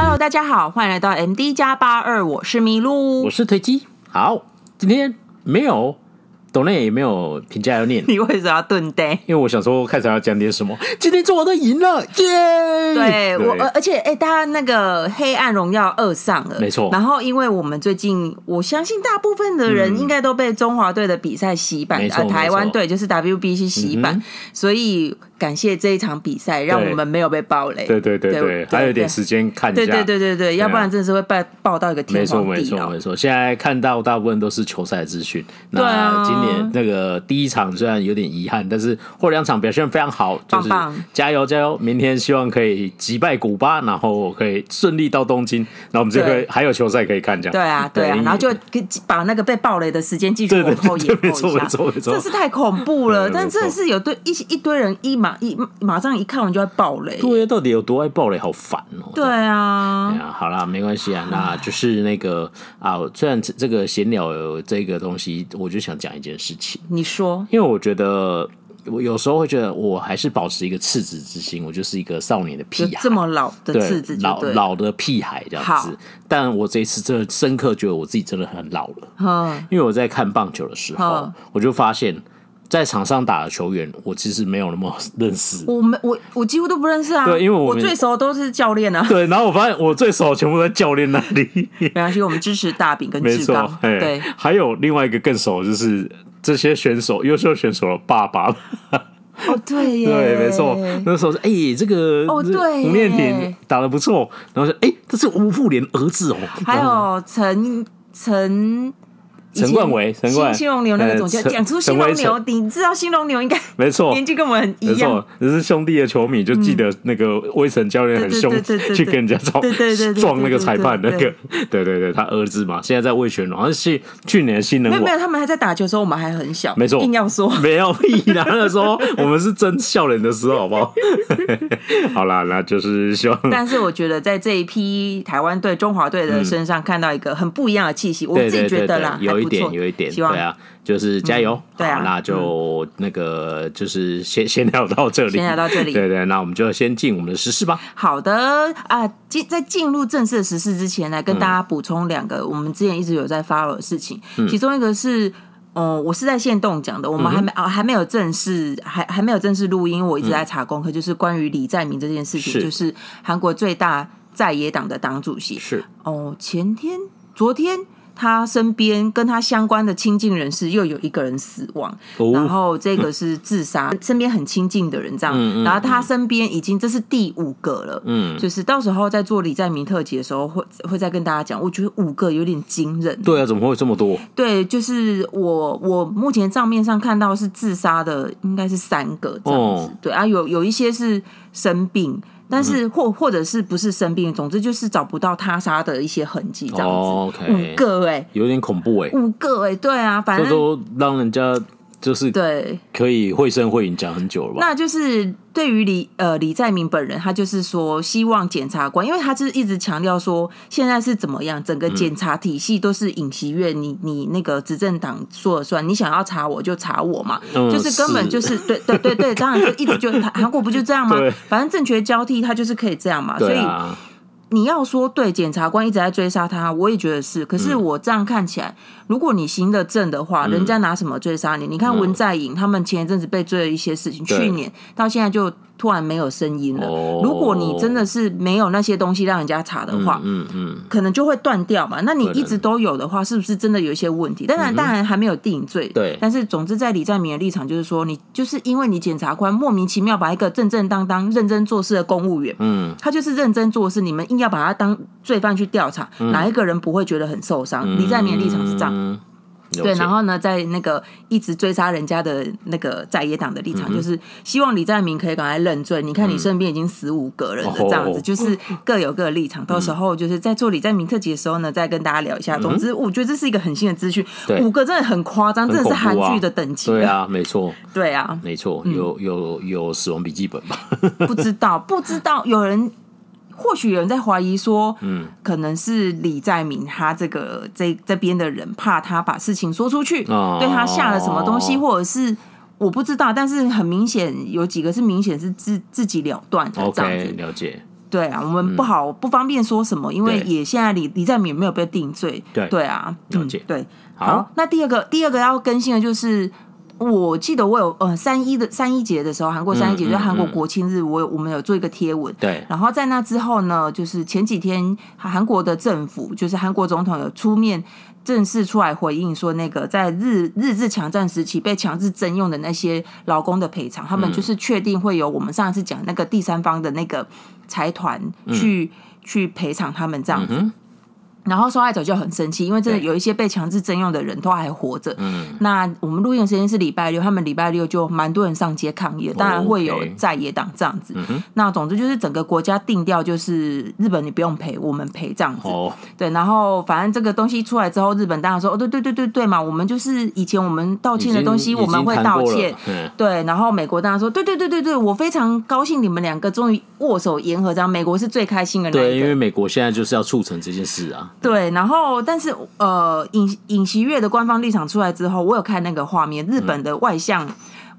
Hello，大家好，欢迎来到 MD 加八二，我是麋鹿，我是推机。好，今天没有。董内也没有评价要念，你为什么要顿呆？因为我想说，看起来要讲点什么。今天中华队赢了，耶！对，我而而且哎，大家那个《黑暗荣耀二》上了，没错。然后，因为我们最近，我相信大部分的人应该都被中华队的比赛洗版，啊，台湾队就是 WBC 洗版，所以。感谢这一场比赛，让我们没有被爆雷。对对对对，对，还有点时间看一下。对对对对对，要不然真的是会爆爆到一个天荒地老。没错没错没错，现在看到大部分都是球赛资讯。那今年那个第一场虽然有点遗憾，但是后两场表现非常好，就是加油加油！明天希望可以击败古巴，然后可以顺利到东京，然后我们就可以还有球赛可以看这样。对啊对啊，然后就把那个被爆雷的时间继续往后延后一下。没错没错没错，真是太恐怖了。但真的是有对一一堆人一马一马上一看完就要爆雷，对，到底有多爱爆雷？好烦哦！对啊，对啊，好啦，没关系啊，那就是那个 啊，虽然这个闲聊有这个东西，我就想讲一件事情。你说，因为我觉得我有时候会觉得，我还是保持一个赤子之心，我就是一个少年的屁孩，这么老的赤子，老老的屁孩这样子。但我这一次真的深刻觉得我自己真的很老了，因为我在看棒球的时候，我就发现。在场上打的球员，我其实没有那么认识。我没我我几乎都不认识啊。对，因为我，我最熟的都是教练啊。对，然后我发现我最熟的全部在教练那里。没关系，我们支持大饼跟志刚。对，还有另外一个更熟，就是这些选手优秀选手的爸爸。哦，对耶，对，没错。那时候是哎、欸，这个哦，对，吴念庭打的不错。然后说，哎、欸，这是吴富连儿子哦。还有陈陈。陈冠伟，陈冠新龙牛那个总监讲出新龙牛，你知道新龙牛应该没错，年纪跟我们一样，只是兄弟的球迷就记得那个威神教练很凶，去跟人家撞，撞那个裁判那个，对对。对，他儿子嘛，现在在魏全龙，是去年新人，没有没有，他们还在打球的时候，我们还很小，没错，硬要说。没有屁啦，那时候我们是真笑脸的时候，好不好？好啦，那就是希望，但是我觉得在这一批台湾队、中华队的身上看到一个很不一样的气息，我自己觉得啦，有一。点有一点，对啊，就是加油，对啊，那就那个就是先先聊到这里，先聊到这里，对对，那我们就先进我们的时事吧。好的啊，进在进入正式的时事之前，来跟大家补充两个我们之前一直有在 follow 的事情，其中一个是，哦，我是在线动讲的，我们还没啊还没有正式还还没有正式录音，我一直在查功课，就是关于李在明这件事情，就是韩国最大在野党的党主席，是。哦，前天昨天。他身边跟他相关的亲近人士又有一个人死亡，哦、然后这个是自杀，嗯、身边很亲近的人这样，嗯嗯、然后他身边已经这是第五个了，嗯，就是到时候在做李在明特辑的时候会会再跟大家讲，我觉得五个有点惊人，对啊，怎么会这么多？对，就是我我目前账面上看到是自杀的应该是三个这样子，哦、对啊，有有一些是生病。但是或或者是不是生病，总之就是找不到他杀的一些痕迹，这样子。Oh. 五个哎、欸，有点恐怖哎、欸。五个哎、欸，对啊，反正都让人家。就是对，可以绘声绘影讲很久了吧？那就是对于李呃李在明本人，他就是说希望检察官，因为他就是一直强调说现在是怎么样，整个检察体系都是影习院，你你那个执政党说了算，你想要查我就查我嘛，嗯、就是根本就是对对对对，当然就一直就韩国不就这样吗？反正政权交替，他就是可以这样嘛，所以。你要说对，检察官一直在追杀他，我也觉得是。可是我这样看起来，嗯、如果你行得正的话，人家拿什么追杀你？嗯、你看文在寅他们前一阵子被追了一些事情，去年到现在就。突然没有声音了。如果你真的是没有那些东西让人家查的话，嗯嗯，可能就会断掉嘛。那你一直都有的话，是不是真的有一些问题？当然，当然还没有定罪。对。但是，总之，在李在明的立场就是说，你就是因为你检察官莫名其妙把一个正正当当、认真做事的公务员，嗯，他就是认真做事，你们硬要把他当罪犯去调查，哪一个人不会觉得很受伤？李在明的立场是这样。对，然后呢，在那个一直追杀人家的那个在野党的立场，就是希望李在明可以赶快认罪。你看，你身边已经死五个人了，这样子就是各有各的立场。到时候就是在做李在明特辑的时候呢，再跟大家聊一下。总之，我觉得这是一个很新的资讯，五个真的很夸张，真的是韩剧的等级。对啊，没错，对啊，没错，有有有死亡笔记本吧？不知道，不知道，有人。或许有人在怀疑说，嗯，可能是李在明他这个这这边的人怕他把事情说出去，哦、对他下了什么东西，或者是我不知道，但是很明显有几个是明显是自自己了断的这样子。Okay, 了解。对啊，我们不好、嗯、不方便说什么，因为也现在李李在明没有被定罪。对对啊，了解。对，好，好，那第二个第二个要更新的就是。我记得我有呃三一的三一节的时候，韩国三一节就是韩国国庆日，我我们有做一个贴文。对。然后在那之后呢，就是前几天韩国的政府，就是韩国总统有出面正式出来回应说，那个在日日治强战时期被强制征用的那些劳工的赔偿，他们就是确定会有我们上次讲那个第三方的那个财团去、嗯、去赔偿他们这样子。嗯然后受害者就很生气，因为真的有一些被强制征用的人都还活着。嗯，那我们录音的时间是礼拜六，他们礼拜六就蛮多人上街抗议，当然会有在野党这样子。那总之就是整个国家定调就是日本你不用赔，我们赔这样子。哦，对，然后反正这个东西出来之后，日本当然说哦，对对对对对嘛，我们就是以前我们道歉的东西我们会道歉。对，然后美国当然说对对对对对，我非常高兴你们两个终于握手言和，这样美国是最开心的那。对，因为美国现在就是要促成这件事啊。对，然后但是呃，尹尹锡悦的官方立场出来之后，我有看那个画面，日本的外相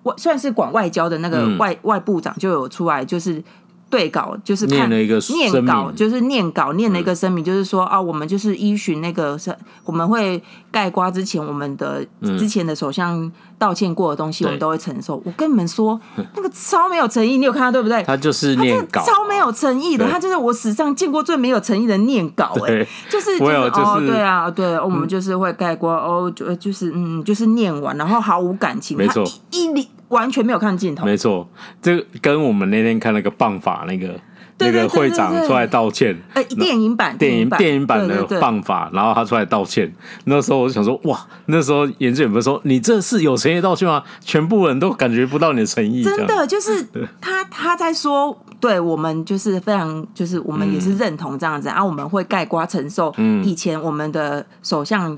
外、嗯、算是管外交的那个外、嗯、外部长就有出来，就是。对稿就是看念了一个念稿，就是念稿念了一个声明，就是说啊，我们就是依循那个是，我们会盖瓜之前我们的之前的首相道歉过的东西，我们都会承受。我跟你们说，那个超没有诚意，你有看到对不对？他就是念稿，超没有诚意的，他就是我史上见过最没有诚意的念稿，哎，就是 就是哦，对啊，对，我们就是会盖瓜哦，就就是嗯，就是念完，然后毫无感情，没错，一理。完全没有看镜头，没错，这跟我们那天看那个棒法那个那个会长出来道歉，哎，电影版电影电影版。的棒法，然后他出来道歉，那时候我就想说，哇，那时候严志远不是说你这是有诚意道歉吗？全部人都感觉不到你的诚意，真的就是 他他在说，对我们就是非常就是我们也是认同这样子，啊，我们会盖瓜承受以前我们的首相。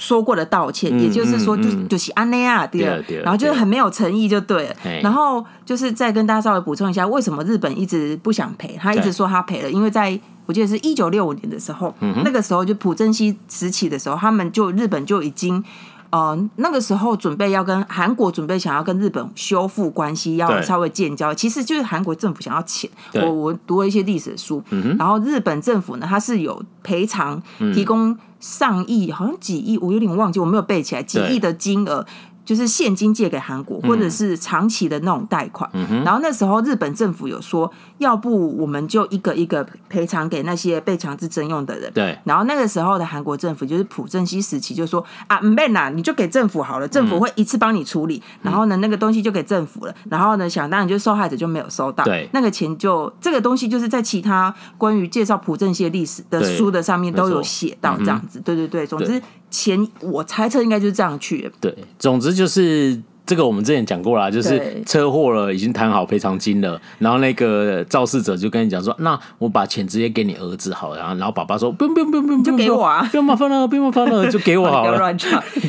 说过的道歉，也就是说，就就是安内亚对，然后就是很没有诚意，就对了。然后就是再跟大家稍微补充一下，为什么日本一直不想赔？他一直说他赔了，因为在我记得是一九六五年的时候，那个时候就朴正熙时期的时候，他们就日本就已经。呃，那个时候准备要跟韩国准备想要跟日本修复关系，要稍微建交，其实就是韩国政府想要钱。我我读了一些历史书，嗯，然后日本政府呢，它是有赔偿，提供上亿，好像几亿，我有点忘记，我没有背起来，几亿的金额。就是现金借给韩国，或者是长期的那种贷款。嗯。然后那时候日本政府有说，要不我们就一个一个赔偿给那些被强制征用的人。对。然后那个时候的韩国政府就是朴正熙时期，就说啊，唔免啦，你就给政府好了，政府会一次帮你处理。嗯。然后呢，那个东西就给政府了。然后呢，想当然就受害者就没有收到。对。那个钱就这个东西就是在其他关于介绍朴正熙的历史的书的上面都有写到这样子。对对对，总之。前我猜测应该就是这样去。对，总之就是这个我们之前讲过啦，就是车祸了，已经谈好赔偿金了，然后那个肇事者就跟你讲说，那我把钱直接给你儿子好了，然后然后爸爸说不用不用不用不用，就给我啊，不用麻烦了，不用麻烦了，就给我好了，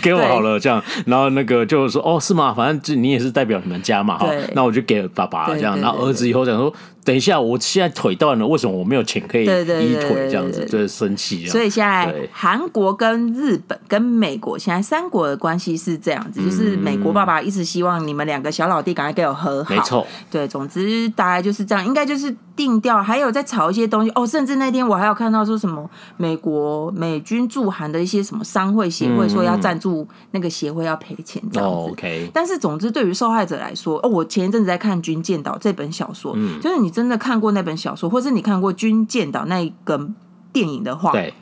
给我好了这样，然后那个就说哦是吗？反正就你也是代表你们家嘛，哈，那我就给爸爸这样，然后儿子以后讲说。等一下，我现在腿断了，为什么我没有钱可以医腿？这样子就是生气。所以现在韩国跟日本跟美国现在三国的关系是这样子，就是美国爸爸一直希望你们两个小老弟赶快给我和好。没错，对，总之大概就是这样，应该就是定调。还有在炒一些东西哦，甚至那天我还有看到说什么美国美军驻韩的一些什么商会协会说要赞助那个协会要赔钱这样子。OK，但是总之对于受害者来说，哦，我前一阵子在看《军舰岛》这本小说，就是你。真的看过那本小说，或是你看过《军舰岛》那一个电影的话，对，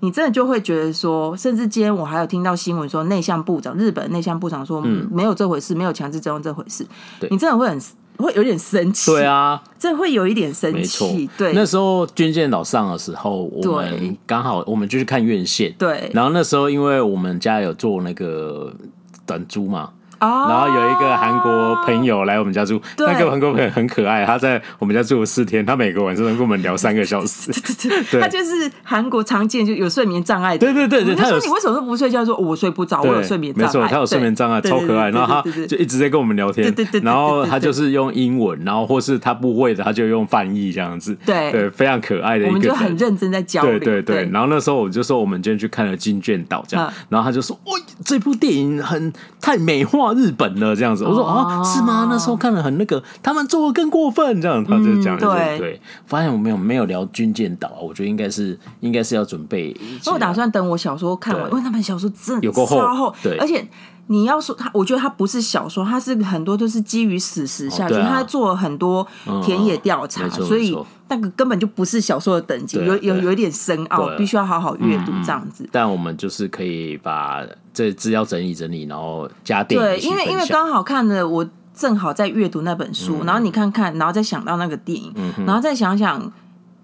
你真的就会觉得说，甚至今天我还有听到新闻说，内向部长日本内向部长说，嗯，没有这回事，没有强制征用这回事。对，你真的会很会有点生气，对啊，这会有一点生气。对，那时候《军舰岛》上的时候，我们刚好我们就去看院线，对，然后那时候因为我们家有做那个短租嘛。Oh, 然后有一个韩国朋友来我们家住，那个韩国朋友很可爱，他在我们家住了四天，他每个晚上能跟我们聊三个小时。对对 对，他就是韩国常见就有睡眠障碍的。对对对对，他说你为什么都不睡觉？说我睡不着，我有睡眠障碍。没错，他有睡眠障碍，超可爱。然后他就一直在跟我们聊天。对对对，然后他就是用英文，然后或是他不会的，他就用翻译这样子。对对，非常可爱的一个。我们就很认真在交流。对对对，然后那时候我就说，我们今天去看了《金卷岛》这样，然后他就说：“哦，这部电影很太美化。”化日本了这样子。我说啊，是吗？那时候看了很那个，他们做的更过分这样。他就讲对对，发现我没有没有聊军舰岛，我觉得应该是应该是要准备。我打算等我小说看完，因为他们小说真的有过厚，对，而且。你要说他，我觉得他不是小说，他是很多都是基于史实下去，哦啊、他做了很多田野调查，嗯、所以那个根本就不是小说的等级，有有有一点深奥，必须要好好阅读这样子、嗯。但我们就是可以把这资料整理整理，然后加电影。对，因为因为刚好看的，我正好在阅读那本书，嗯、然后你看看，然后再想到那个电影，嗯、然后再想想。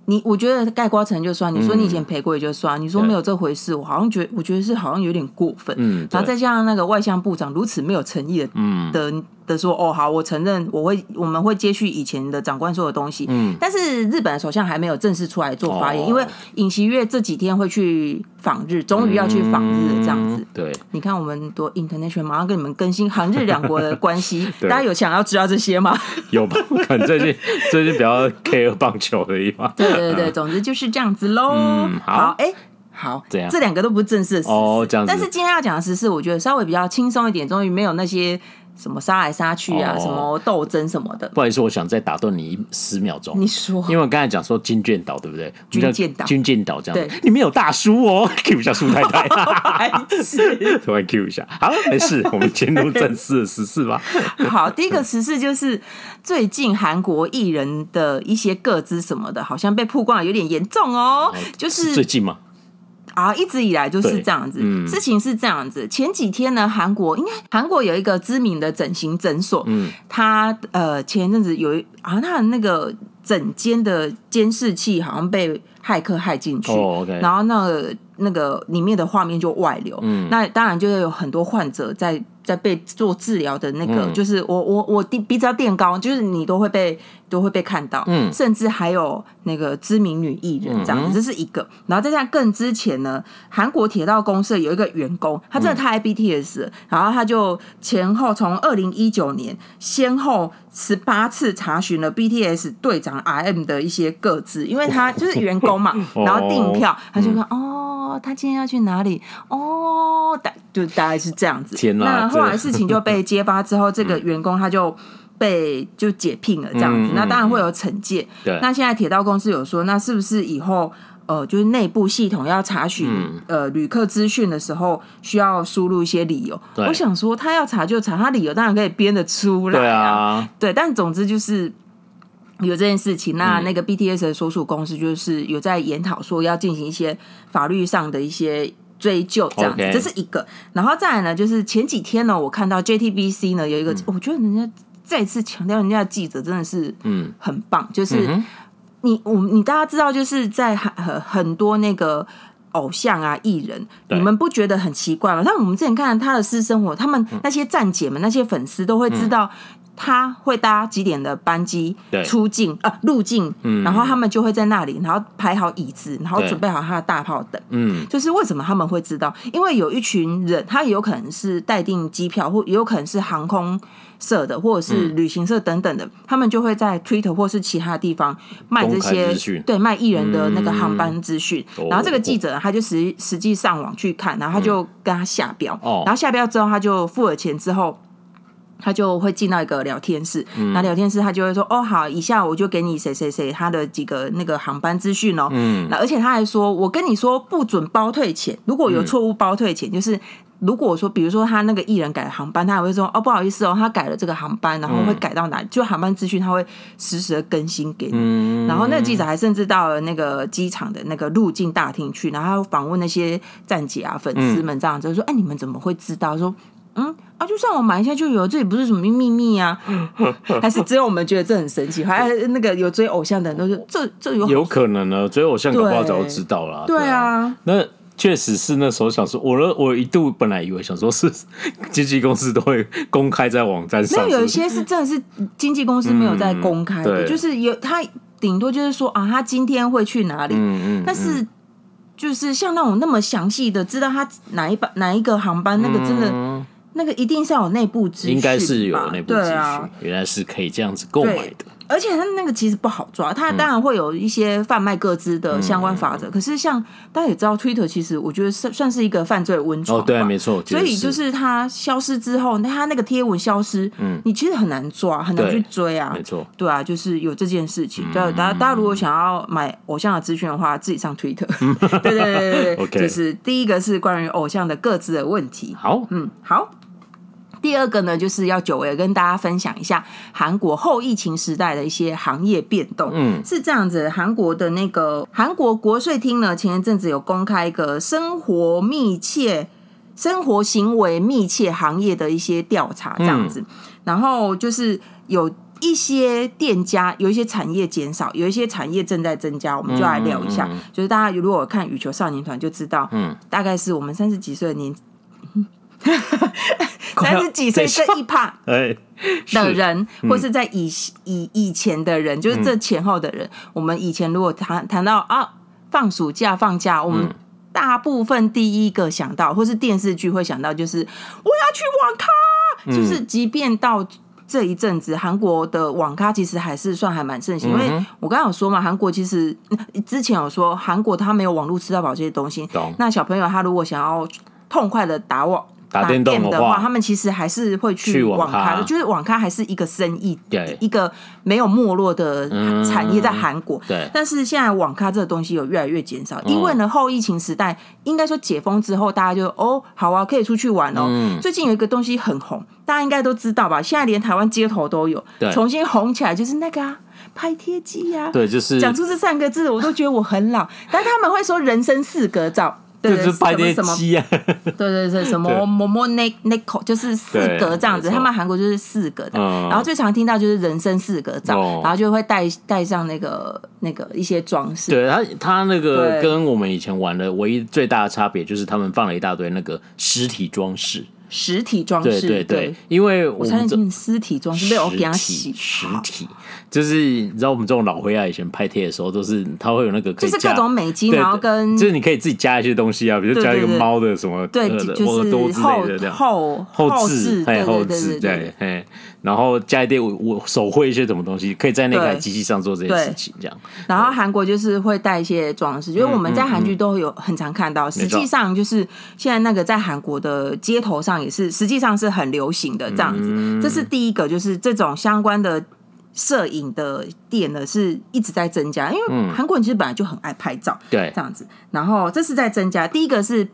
你我觉得盖瓜成就算，你说你以前赔过也就算，嗯、你说没有这回事，我好像觉得我觉得是好像有点过分，嗯，然后再加上那个外向部长如此没有诚意的，嗯。的。的说哦好，我承认我会我们会接续以前的长官说的东西，嗯，但是日本的首相还没有正式出来做发言，哦、因为尹锡悦这几天会去访日，终于要去访日了，这样子。嗯、对，你看我们多 international，马上跟你们更新韩日两国的关系，大家有想要知道这些吗？有吧？可能最近最近比较 care 棒球的地方。对对对，总之就是这样子喽。嗯，好，哎，好，这样这两个都不是正式的事哦，这样子。但是今天要讲的时事，我觉得稍微比较轻松一点，终于没有那些。什么杀来杀去啊，哦、什么斗争什么的。不好意思，我想再打断你十秒钟。你说，因为我刚才讲说军舰岛，对不对？军舰岛，军舰岛这样。对，里面有大叔哦，Q 一下苏太太。突然 Q 一下，好，没事，我们进入正式的时事吧。好，第一个时事就是最近韩国艺人的一些个资什么的，好像被曝光了有点严重哦。哦就是，是最近吗？啊，一直以来就是这样子。嗯、事情是这样子，前几天呢，韩国应该韩国有一个知名的整形诊所，嗯，他呃前一阵子有一好像他的那个整间的监视器好像被骇客骇进去，然后那个那个里面的画面就外流，嗯，那当然就有很多患者在。在被做治疗的那个，嗯、就是我我我鼻鼻子要垫高，就是你都会被都会被看到，嗯，甚至还有那个知名女艺人这样子，嗯、这是一个。然后在这更之前呢，韩国铁道公社有一个员工，他真的太爱 BTS，、嗯、然后他就前后从二零一九年先后十八次查询了 BTS 队长 RM 的一些个资，因为他就是员工嘛，哦、然后订票，他就说哦。他今天要去哪里？哦，大就大概是这样子。天！那后来事情就被揭发之后，这个 员工他就被就解聘了，这样子。那当然会有惩戒。对。那现在铁道公司有说，那是不是以后呃，就是内部系统要查询呃旅客资讯的时候，需要输入一些理由？我想说，他要查就查，他理由当然可以编得出来。对啊。对，但总之就是。有这件事情，那那个 BTS 的所属公司就是有在研讨，说要进行一些法律上的一些追究，这样子，这是一个。然后再来呢，就是前几天呢，我看到 JTBC 呢有一个，我觉得人家再次强调，人家的记者真的是嗯。很棒，就是你我你大家知道，就是在很很多那个偶像啊艺人，你们不觉得很奇怪吗？但我们之前看他的私生活，他们那些站姐们、那些粉丝都会知道。他会搭几点的班机出境啊入境，然后他们就会在那里，然后排好椅子，然后准备好他的大炮等。嗯，就是为什么他们会知道？因为有一群人，他也有可能是待订机票，或也有可能是航空社的，或者是旅行社等等的，他们就会在 Twitter 或是其他地方卖这些对卖艺人的那个航班资讯。然后这个记者他就实实际上网去看，然后他就跟他下标，然后下标之后他就付了钱之后。他就会进到一个聊天室，那、嗯、聊天室他就会说：“哦，好，以下我就给你谁谁谁他的几个那个航班资讯哦。嗯”那而且他还说：“我跟你说不准包退钱，如果有错误包退钱，嗯、就是如果说比如说他那个艺人改了航班，他还会说：‘哦，不好意思哦，他改了这个航班，然后会改到哪里？’就航班资讯他会实时的更新给你。嗯、然后那个记者还甚至到了那个机场的那个入境大厅去，然后访问那些站姐啊、粉丝们这样子，就说：‘哎，你们怎么会知道？’说。嗯啊，就算我买一下就有，这也不是什么秘密啊，还是只有我们觉得这很神奇？还有那个有追偶像的人都是这这有有可能呢？追偶像搞不好早就知道了。对啊，那确实是那时候想说，我呢，我一度本来以为想说是经纪公司都会公开在网站上，那有一些是真的是经纪公司没有在公开的，就是有他顶多就是说啊，他今天会去哪里？嗯嗯，但是。就是像那种那么详细的知道他哪一班哪一个航班，那个真的、嗯、那个一定是要有内部资讯，应该是有内部资讯，啊，原来是可以这样子购买的。而且它那个其实不好抓，它当然会有一些贩卖各资的相关法则。嗯、可是像大家也知道，Twitter 其实我觉得算算是一个犯罪温床。哦，对，没错。所以就是它消失之后，那它那个贴文消失，嗯，你其实很难抓，很难去追啊。没错。对啊，就是有这件事情。对、嗯，大家大家如果想要买偶像的资讯的话，自己上 Twitter。对对对对对。OK。就是第一个是关于偶像的各自的问题。好，嗯，好。第二个呢，就是要久违跟大家分享一下韩国后疫情时代的一些行业变动。嗯，是这样子，韩国的那个韩国国税厅呢，前一阵子有公开一个生活密切、生活行为密切行业的一些调查，这样子。嗯、然后就是有一些店家，有一些产业减少，有一些产业正在增加，我们就来聊一下。嗯嗯嗯、就是大家如果看羽球少年团就知道，嗯，大概是我们三十几岁的年。三十几岁这一趴 的人，或是在以以以前的人，就是这前后的人。我们以前如果谈谈到啊，放暑假放假，我们大部分第一个想到，或是电视剧会想到，就是我要去网咖。就是即便到这一阵子，韩国的网咖其实还是算还蛮盛行。因为我刚刚有说嘛，韩国其实之前有说，韩国他没有网络吃到饱这些东西。那小朋友他如果想要痛快的打网。打电动的话，他们其实还是会去网咖的，就是网咖还是一个生意，对，一个没有没落的产业在韩国。对，但是现在网咖这个东西有越来越减少，因为呢，后疫情时代，应该说解封之后，大家就哦，好啊，可以出去玩哦。最近有一个东西很红，大家应该都知道吧？现在连台湾街头都有，重新红起来，就是那个啊，拍贴机呀。对，就是讲出这三个字，我都觉得我很老，但他们会说人生四格照。对对，就是拍电机啊！对对对，什么么么那那口就是四格这样子，他们韩国就是四格的。然后最常听到就是人生四格照，然后就会带带上那个那个一些装饰。对他他那个跟我们以前玩的唯一最大的差别就是他们放了一大堆那个实体装饰。实体装饰，对对对，因为我才进实体装饰，没有给他洗。实体就是你知道，我们这种老灰啊，以前拍贴的时候都是它会有那个，就是各种美肌，然后跟就是你可以自己加一些东西啊，比如加一个猫的什么，对，就是后后后置，还有后置，对，哎，然后加一点我我手绘一些什么东西，可以在那台机器上做这些事情，这样。然后韩国就是会带一些装饰，就是我们在韩剧都有很常看到，实际上就是现在那个在韩国的街头上。也是实际上是很流行的这样子，这是第一个，就是这种相关的摄影的店呢，是一直在增加，因为韩国人其实本来就很爱拍照，对，这样子。然后这是在增加，第一个是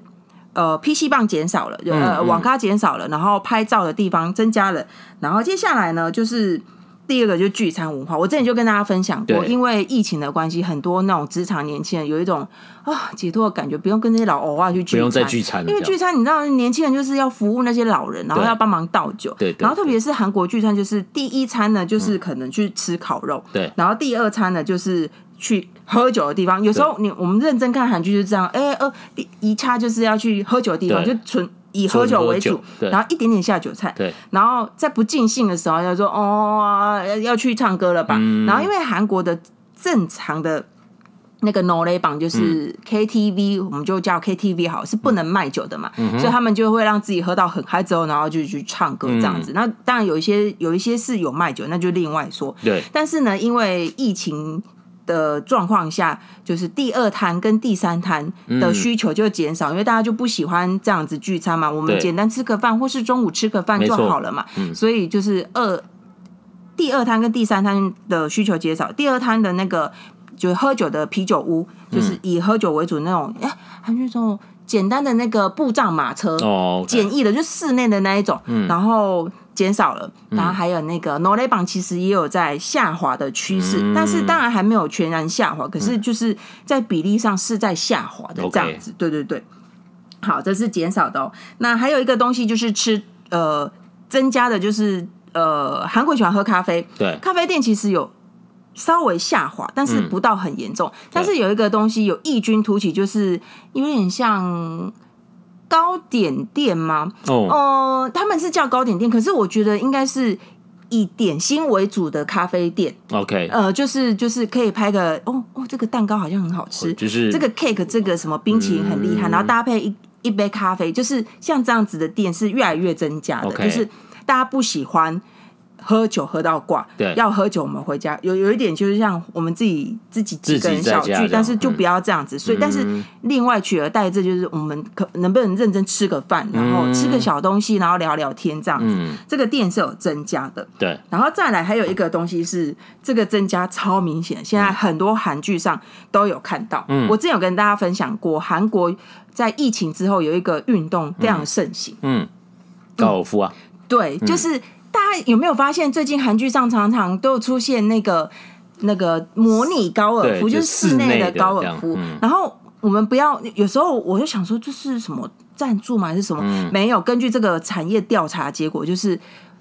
呃 PC 棒减少了，呃网咖减少了，然后拍照的地方增加了，然后接下来呢就是。第二个就是聚餐文化，我之前就跟大家分享过，因为疫情的关系，很多那种职场年轻人有一种啊解脱的感觉，不用跟那些老欧啊去聚餐，不用再聚餐，因为聚餐你知道，年轻人就是要服务那些老人，然后要帮忙倒酒，对，然后特别是韩国聚餐，就是第一餐呢，就是可能去吃烤肉，对，然后第二餐呢，就是去喝酒的地方。有时候你我们认真看韩剧就是这样，哎呃，一掐就是要去喝酒的地方，就纯。以喝酒为主，然后一点点下酒菜，然后在不尽兴的时候就说哦，要去唱歌了吧。然后因为韩国的正常的那个 no label 就是 KTV，我们就叫 KTV 好是不能卖酒的嘛，所以他们就会让自己喝到很嗨之后，然后就去唱歌这样子。那当然有一些有一些是有卖酒，那就另外说。对，但是呢，因为疫情。的状况下，就是第二摊跟第三摊的需求就减少，嗯、因为大家就不喜欢这样子聚餐嘛。我们简单吃个饭，或是中午吃个饭就好了嘛。嗯、所以就是二第二摊跟第三摊的需求减少。第二摊的那个就是喝酒的啤酒屋，就是以喝酒为主那种，哎、嗯，还是这种简单的那个布障马车，哦，简易的，就室内的那一种，嗯、然后。减少了然后还有那个挪雷榜其实也有在下滑的趋势但是当然还没有全然下滑可是就是在比例上是在下滑的这样子对对对。好这是减少的哦。那还有一个东西就是吃呃增加的就是呃韩国喜欢喝咖啡。对。咖啡店其实有稍微下滑但是不到很严重但是有一个东西有异军突起就是有点像糕点店吗？哦，oh. 呃，他们是叫糕点店，可是我觉得应该是以点心为主的咖啡店。OK，呃，就是就是可以拍个哦哦，这个蛋糕好像很好吃，就是这个 cake 这个什么冰淇淋很厉害，嗯、然后搭配一一杯咖啡，就是像这样子的店是越来越增加的，Okay. 就是大家不喜欢。喝酒喝到挂，对，要喝酒我们回家。有有一点就是像我们自己自己几个人小聚，但是就不要这样子。嗯、所以，但是另外取而代之就是我们可能不能认真吃个饭，然后吃个小东西，然后聊聊天这样子。嗯、这个店是有增加的，对。然后再来还有一个东西是这个增加超明显，现在很多韩剧上都有看到。嗯、我之前有跟大家分享过，韩国在疫情之后有一个运动非常盛行，嗯，高尔夫啊，对，就是。大家有没有发现，最近韩剧上常常都有出现那个那个模拟高尔夫，就是室内的高尔夫。嗯、然后我们不要，有时候我就想说，这是什么赞助吗？还是什么？嗯、没有。根据这个产业调查结果，就是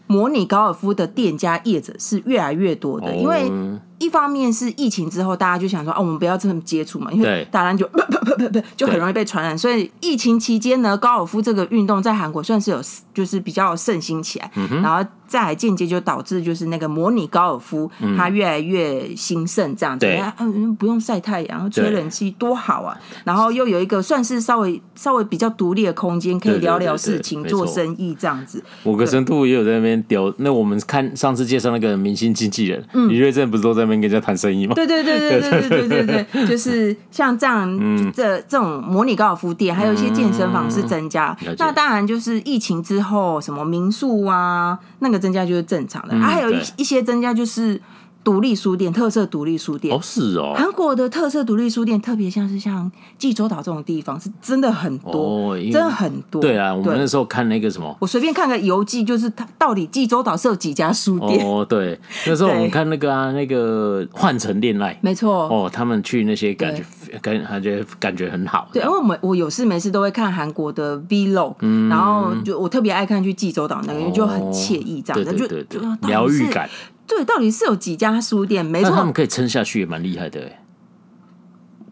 模拟高尔夫的店家业者是越来越多的，哦、因为。一方面是疫情之后，大家就想说，哦，我们不要这么接触嘛，因为大家就不不不不就很容易被传染。所以疫情期间呢，高尔夫这个运动在韩国算是有，就是比较盛行起来。嗯然后再来间接就导致就是那个模拟高尔夫它越来越兴盛，这样子。嗯，不用晒太阳，吹冷气多好啊！然后又有一个算是稍微稍微比较独立的空间，可以聊聊事情、做生意这样子。我跟深度也有在那边丢。那我们看上次介绍那个明星经纪人李瑞镇，不是都在？跟人家谈生意嘛？对对对对对对对对对，就是像这样，这这种模拟高尔夫店，还有一些健身房是增加。那当然就是疫情之后，什么民宿啊，那个增加就是正常的。啊，还有一一些增加就是。独立书店，特色独立书店哦，是哦。韩国的特色独立书店，特别像是像济州岛这种地方，是真的很多，真的很多。对啊，我们那时候看那个什么，我随便看个游记，就是它到底济州岛是有几家书店？哦，对，那时候我们看那个啊，那个换乘恋爱，没错。哦，他们去那些感觉感感觉感觉很好。对，因为我们我有事没事都会看韩国的 Vlog，嗯然后就我特别爱看去济州岛那个，因为就很惬意，这样子就就疗愈感。对，到底是有几家书店？没错，他们可以撑下去，也蛮厉害的。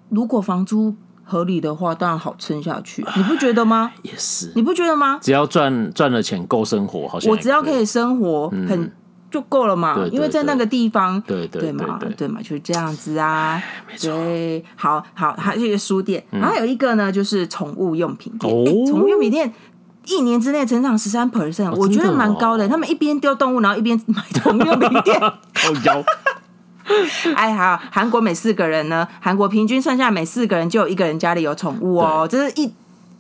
如果房租合理的话，当然好撑下去，你不觉得吗？也是，你不觉得吗？只要赚赚了钱够生活，好像我只要可以生活很就够了嘛。因为在那个地方，对对嘛，对嘛，就是这样子啊。没错，好好，还有一个书店，然后还有一个呢，就是宠物用品店。宠物用品店。一年之内成长十三 percent，我觉得蛮高的。哦、他们一边丢动物，然后一边买宠物用名店。哎，好，韩国每四个人呢，韩国平均算下每四个人就有一个人家里有宠物哦，这是一。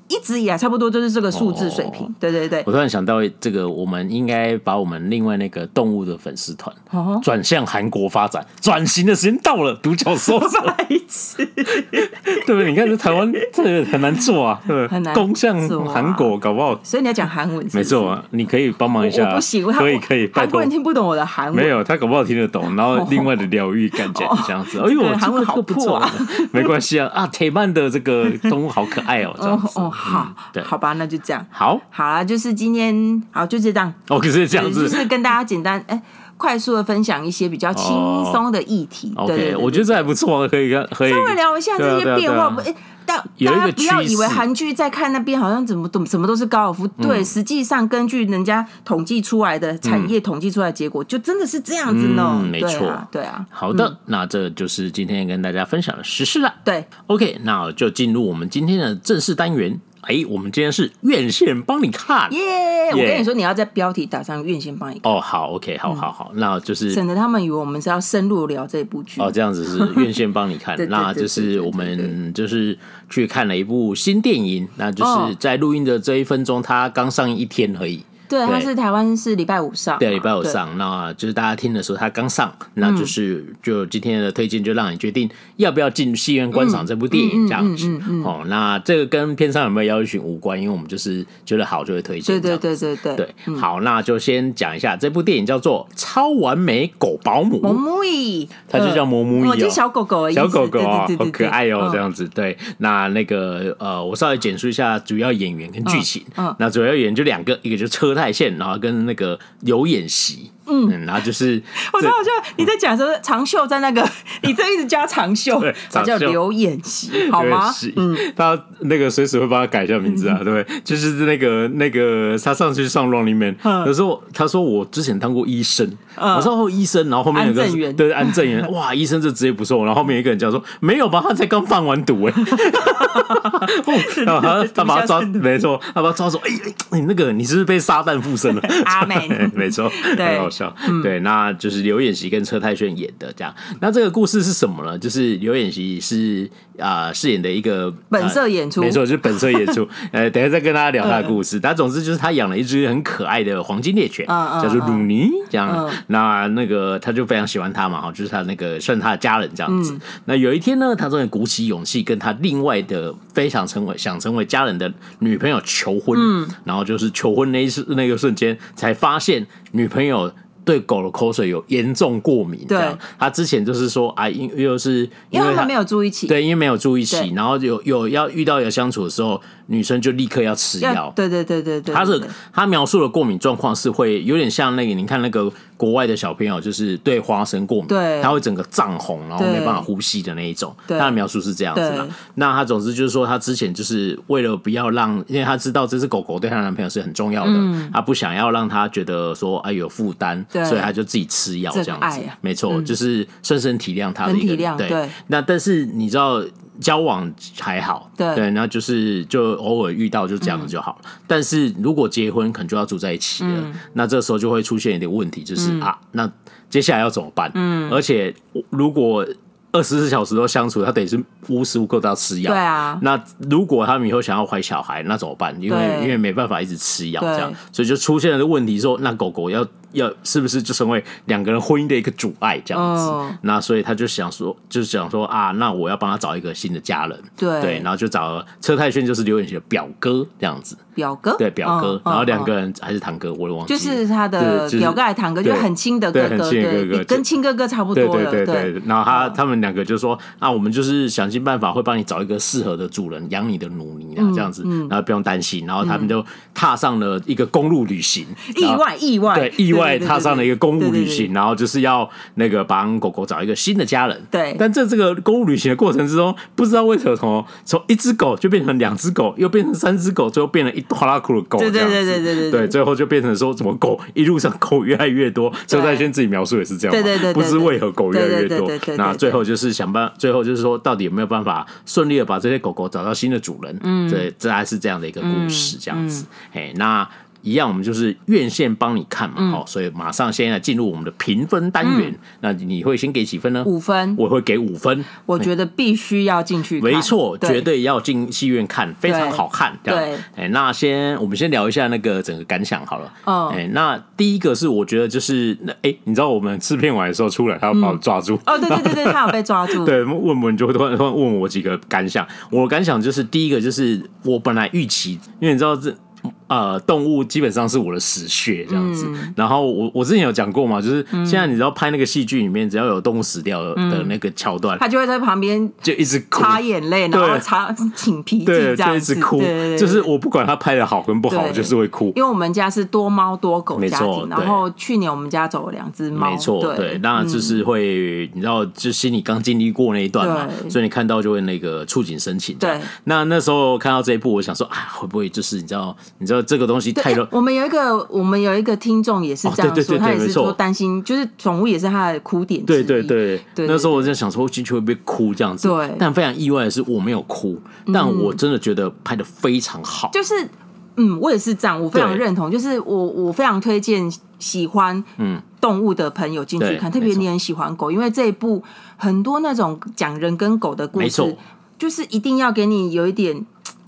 一直以来差不多就是这个数字水平，哦、对对对。我突然想到，这个我们应该把我们另外那个动物的粉丝团转向韩国发展，转型的时间到了。独角兽，一次，对不对？你看这台湾这个很难做啊，对很难攻向韩国，搞不好。所以你要讲韩文是是，没错啊，你可以帮忙一下。我不行，可以可以。韩国人听不懂我的韩文，没有他搞不好听得懂。然后另外的疗愈感觉这样子。哎呦，韩文好破啊！没关系啊啊，铁曼的这个动物好可爱哦，这样子。哦好，对。好吧，那就这样。好，好啦，就是今天，好，就这样。哦，可是这样子，就是跟大家简单，哎，快速的分享一些比较轻松的议题。OK，我觉得这还不错，可以跟可以稍微聊一下这些变化。哎，但大家不要以为韩剧在看那边好像怎么怎么什么都是高尔夫。对，实际上根据人家统计出来的产业统计出来的结果，就真的是这样子呢。没错，对啊。好的，那这就是今天跟大家分享的时事了。对，OK，那就进入我们今天的正式单元。哎，我们今天是院线帮你看，耶！Yeah, yeah. 我跟你说，你要在标题打上“院线帮你看”。哦，好，OK，好好好，嗯、那就是省得他们以为我们是要深入聊这部剧。哦，这样子是院线帮你看，那就是我们就是去看了一部新电影，那就是在录音的这一分钟，它刚上映一天而已。对，它是台湾是礼拜五上，对，礼拜五上，那就是大家听的时候，它刚上，那就是就今天的推荐，就让你决定要不要进戏院观赏这部电影这样子。哦，那这个跟片上有没有邀请无关，因为我们就是觉得好就会推荐。对对对对对对。好，那就先讲一下这部电影叫做《超完美狗保姆》，毛木易，它就叫毛木易哦，就小狗狗而已，小狗狗啊，好可爱哦，这样子。对，那那个呃，我稍微简述一下主要演员跟剧情。嗯，那主要演员就两个，一个就是车太线，然后跟那个刘演习，嗯，然后就是 我知道，就你在讲说长袖在那个，你这一直加长袖，他叫刘演习，好吗？嗯，他那个随时会帮他改一下名字啊，对不对？就是那个那个他上去上 Running Man，有时候他说我之前当过医生，我说哦医生，然后后面有个对安正元，哇，医生这职业不错，然后后面一个人讲说没有吧，他才刚放完毒哎。然后他他把他抓，没错，他把他抓说：“哎、欸，你那个你是不是被撒旦附身了？”阿美，没错，很好笑。嗯、对，那就是刘演锡跟车太鉉演的这样。那这个故事是什么呢？就是刘演锡是啊饰、呃、演的一个本色演出，呃、没错，就是本色演出。呃，等下再跟大家聊他的故事。但总之就是他养了一只很可爱的黄金猎犬，嗯、叫做鲁尼。这样，嗯、那那个他就非常喜欢他嘛，哈，就是他那个算他的家人这样子。嗯、那有一天呢，他终于鼓起勇气跟他另外的非常成为想成为家人的女朋友求婚。嗯，然后就是求婚那一次那个瞬间，才发现女朋友。对狗的口水有严重过敏，这样对他之前就是说啊，因又是因为他没有住一起，对，因为没有住一起，然后有有要遇到有相处的时候，女生就立刻要吃药，对对对对对，他是他描述的过敏状况是会有点像那个，你看那个。国外的小朋友就是对花生过敏，对，他会整个涨红，然后没办法呼吸的那一种。对他的描述是这样子嘛？那他总之就是说，他之前就是为了不要让，因为他知道这只狗狗对他男朋友是很重要的，嗯、他不想要让他觉得说哎有负担，对所以他就自己吃药这样子。没错，嗯、就是深深体谅他的一个对那但是你知道。交往还好，对，对，那就是就偶尔遇到就这样子就好了。嗯、但是如果结婚，可能就要住在一起了，嗯、那这时候就会出现一点问题，就是、嗯、啊，那接下来要怎么办？嗯，而且如果。二十四小时都相处，他等于是无时无刻都要吃药。对啊，那如果他们以后想要怀小孩，那怎么办？因为因为没办法一直吃药，这样，所以就出现了个问题说，说那狗狗要要是不是就成为两个人婚姻的一个阻碍这样子？哦、那所以他就想说，就是想说啊，那我要帮他找一个新的家人。对对，然后就找了车太鉉，就是刘演锡的表哥这样子。表哥对表哥，然后两个人还是堂哥，我都忘记。就是他的表哥还是堂哥，就很亲的哥哥，很亲的哥哥，跟亲哥哥差不多了。对对对，然后他他们两个就说：“啊，我们就是想尽办法会帮你找一个适合的主人养你的奴隶啊，这样子，然后不用担心。”然后他们就踏上了一个公路旅行，意外意外对意外踏上了一个公务旅行，然后就是要那个帮狗狗找一个新的家人。对，但在这个公路旅行的过程之中，不知道为什么从从一只狗就变成两只狗，又变成三只狗，最后变成一。哗啦哭的狗，对对对对对对，对，最后就变成说，怎么狗一路上狗越来越多，车太鉉自己描述也是这样，对对对，不知为何狗越来越多，那最后就是想办，最后就是说，到底有没有办法顺利的把这些狗狗找到新的主人？嗯，对，这还是这样的一个故事，这样子，哎，那。一样，我们就是院线帮你看嘛，好，所以马上现在进入我们的评分单元。那你会先给几分呢？五分，我会给五分。我觉得必须要进去看，没错，绝对要进戏院看，非常好看。对，哎，那先我们先聊一下那个整个感想好了。哦，哎，那第一个是我觉得就是那哎，你知道我们制片完的时候出来，他要把我抓住。哦，对对对对，他有被抓住。对，问问就会突然突然问我几个感想。我的感想就是第一个就是我本来预期，因为你知道这。呃，动物基本上是我的死穴这样子。嗯、然后我我之前有讲过嘛，就是现在你知道拍那个戏剧里面，只要有动物死掉的那个桥段，他就会在旁边就一直擦眼泪，然后擦擤鼻涕这样子，就一直哭。对对对，就是我不管他拍的好跟不好，就是会哭。因为我们家是多猫多狗家庭，然后去年我们家走了两只猫，没错，对，对，那就是会你知道，就心里刚经历过那一段嘛，所以你看到就会那个触景生情。对，那那时候看到这一部，我想说，啊，会不会就是你知道，你知道。这个东西太热。我们有一个，我们有一个听众也是这样说，他也是说担心，就是宠物也是他的哭点。对对对，那时候我在想说进去会不会哭这样子。对，但非常意外的是我没有哭，但我真的觉得拍的非常好。就是，嗯，我也是这样，我非常认同。就是我我非常推荐喜欢嗯动物的朋友进去看，特别你很喜欢狗，因为这一部很多那种讲人跟狗的故事，就是一定要给你有一点。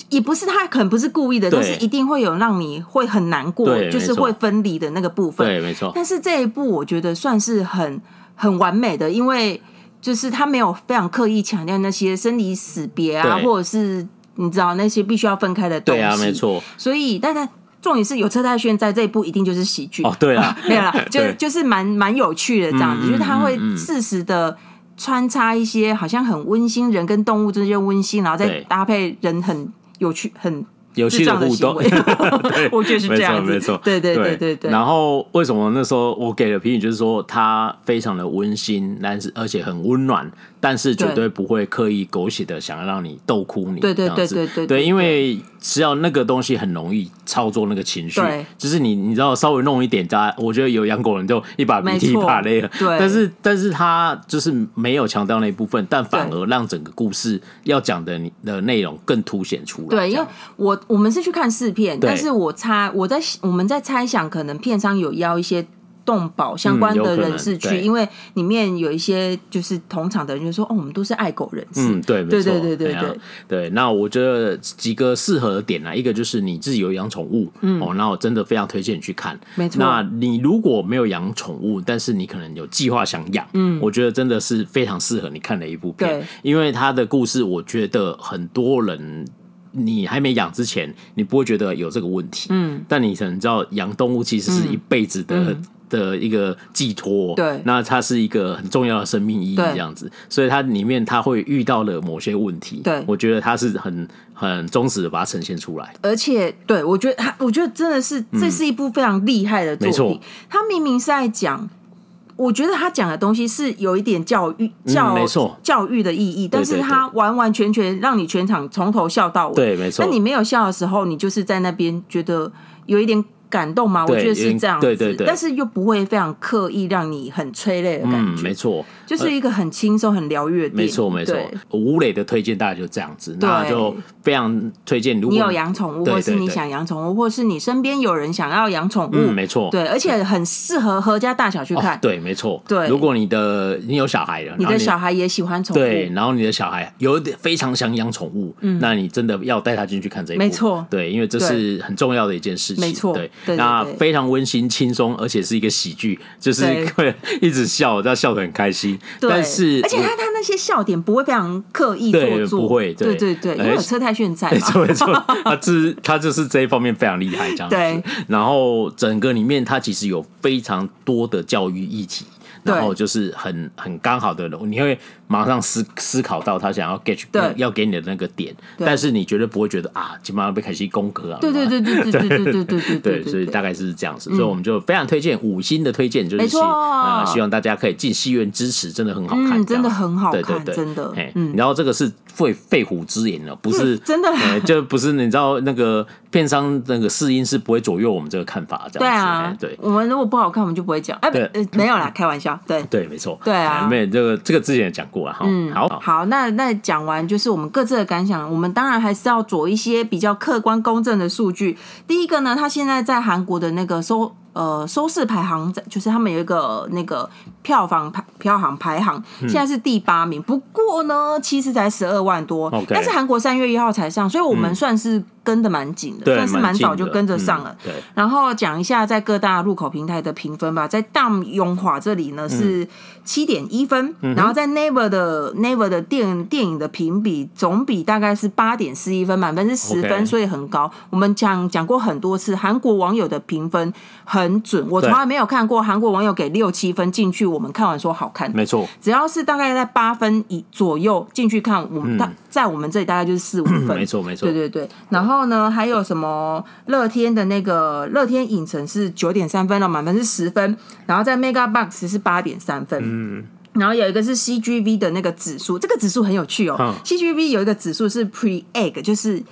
也不是他可能不是故意的，对但是一定会有让你会很难过，就是会分离的那个部分。对，没错。但是这一部我觉得算是很很完美的，因为就是他没有非常刻意强调那些生离死别啊，或者是你知道那些必须要分开的东西。对啊，没错。所以，但是重点是有车太炫在这一部，一定就是喜剧。哦，对啊，没有啦，就就是蛮蛮有趣的这样子，就是他会适时的穿插一些好像很温馨人跟动物之间温馨，然后再搭配人很。有趣，很有趣的互动，我觉得是这样子，没错，对对。对对对。然后为什么那时候我给的评语就是说，它非常的温馨，但是而且很温暖，但是绝对不会刻意狗血的想要让你逗哭你，对对对对对，对，因为只要那个东西很容易操作那个情绪，就是你你知道稍微弄一点，大家我觉得有养狗人就一把鼻涕一把泪了，对。但是但是他就是没有强调那一部分，但反而让整个故事要讲的你的内容更凸显出来。对，因为我我们是去看试片，但是我猜我在我们在猜想，可能片商有要一些。动保相关的人士去，因为里面有一些就是同场的人就说：“哦，我们都是爱狗人士。”嗯，对，对，对，对，对，对，对。那我觉得几个适合的点呢，一个就是你自己有养宠物，嗯，哦，那我真的非常推荐你去看。没错。那你如果没有养宠物，但是你可能有计划想养，嗯，我觉得真的是非常适合你看的一部片，因为他的故事，我觉得很多人你还没养之前，你不会觉得有这个问题，嗯，但你可能知道养动物其实是一辈子的。的一个寄托，对，那它是一个很重要的生命意义，这样子，所以它里面它会遇到了某些问题，对，我觉得它是很很忠实的把它呈现出来，而且，对我觉得它，我觉得真的是这是一部非常厉害的作品，嗯、它明明是在讲，我觉得他讲的东西是有一点教育教、嗯、没错。教育的意义，但是他完完全全让你全场从头笑到尾，对，没错，那你没有笑的时候，你就是在那边觉得有一点。感动吗？我觉得是这样子，对对对，但是又不会非常刻意让你很催泪的感觉，嗯、没错。就是一个很轻松、很疗愈的。没错，没错。吴磊的推荐大概就这样子，那就非常推荐。如果你有养宠物，或是你想养宠物，或是你身边有人想要养宠物，嗯，没错。对，而且很适合合家大小去看。对，没错。对，如果你的你有小孩了，你的小孩也喜欢宠物，对，然后你的小孩有点非常想养宠物，嗯那你真的要带他进去看这一部。没错，对，因为这是很重要的一件事情。没错，对，那非常温馨、轻松，而且是一个喜剧，就是会 一直笑，但笑得很开心。但是。而且他他那些笑点不会非常刻意做作，不会，对对对，因为有车太炫在嘛，没错没错，他就是 他就是这一方面非常厉害，这样子。对，然后整个里面他其实有非常多的教育议题。然后就是很很刚好的，你会马上思思考到他想要 get 要给你的那个点，但是你绝对不会觉得啊，基本上被凯西攻克啊。对对对对对对对对对对，所以大概是这样子，所以我们就非常推荐五星的推荐，就是啊，希望大家可以进戏院支持，真的很好看，真的很好看，对对对，真的。嗯，然后这个是肺肺腑之言了，不是真的，就不是你知道那个片商那个试音是不会左右我们这个看法，这样子。对啊，对，我们如果不好看，我们就不会讲。哎，不，没有啦，开玩笑。对对，没错。对啊，没有这个这个之前也讲过了哈。嗯，好，好，那那讲完就是我们各自的感想。我们当然还是要做一些比较客观公正的数据。第一个呢，他现在在韩国的那个收呃收视排行，就是他们有一个那个票房排票房排行，现在是第八名。不过呢，其实才十二万多。但是韩国三月一号才上，所以我们算是。跟的蛮紧的，算是蛮早就跟着上了。对，然后讲一下在各大入口平台的评分吧。在 Dam 永华这里呢是七点一分，然后在 Never 的 Never 的电电影的评比总比大概是八点四一分，满分是十分，所以很高。我们讲讲过很多次，韩国网友的评分很准，我从来没有看过韩国网友给六七分进去，我们看完说好看，没错。只要是大概在八分以左右进去看，我们大在我们这里大概就是四五分，没错没错。对对对，然后。然后呢，还有什么乐天的那个乐天影城是九点三分了，满分是十分。然后在 Mega Box 是八点三分。嗯，然后有一个是 CGV 的那个指数，这个指数很有趣哦。嗯、CGV 有一个指数是 Pre Egg，就是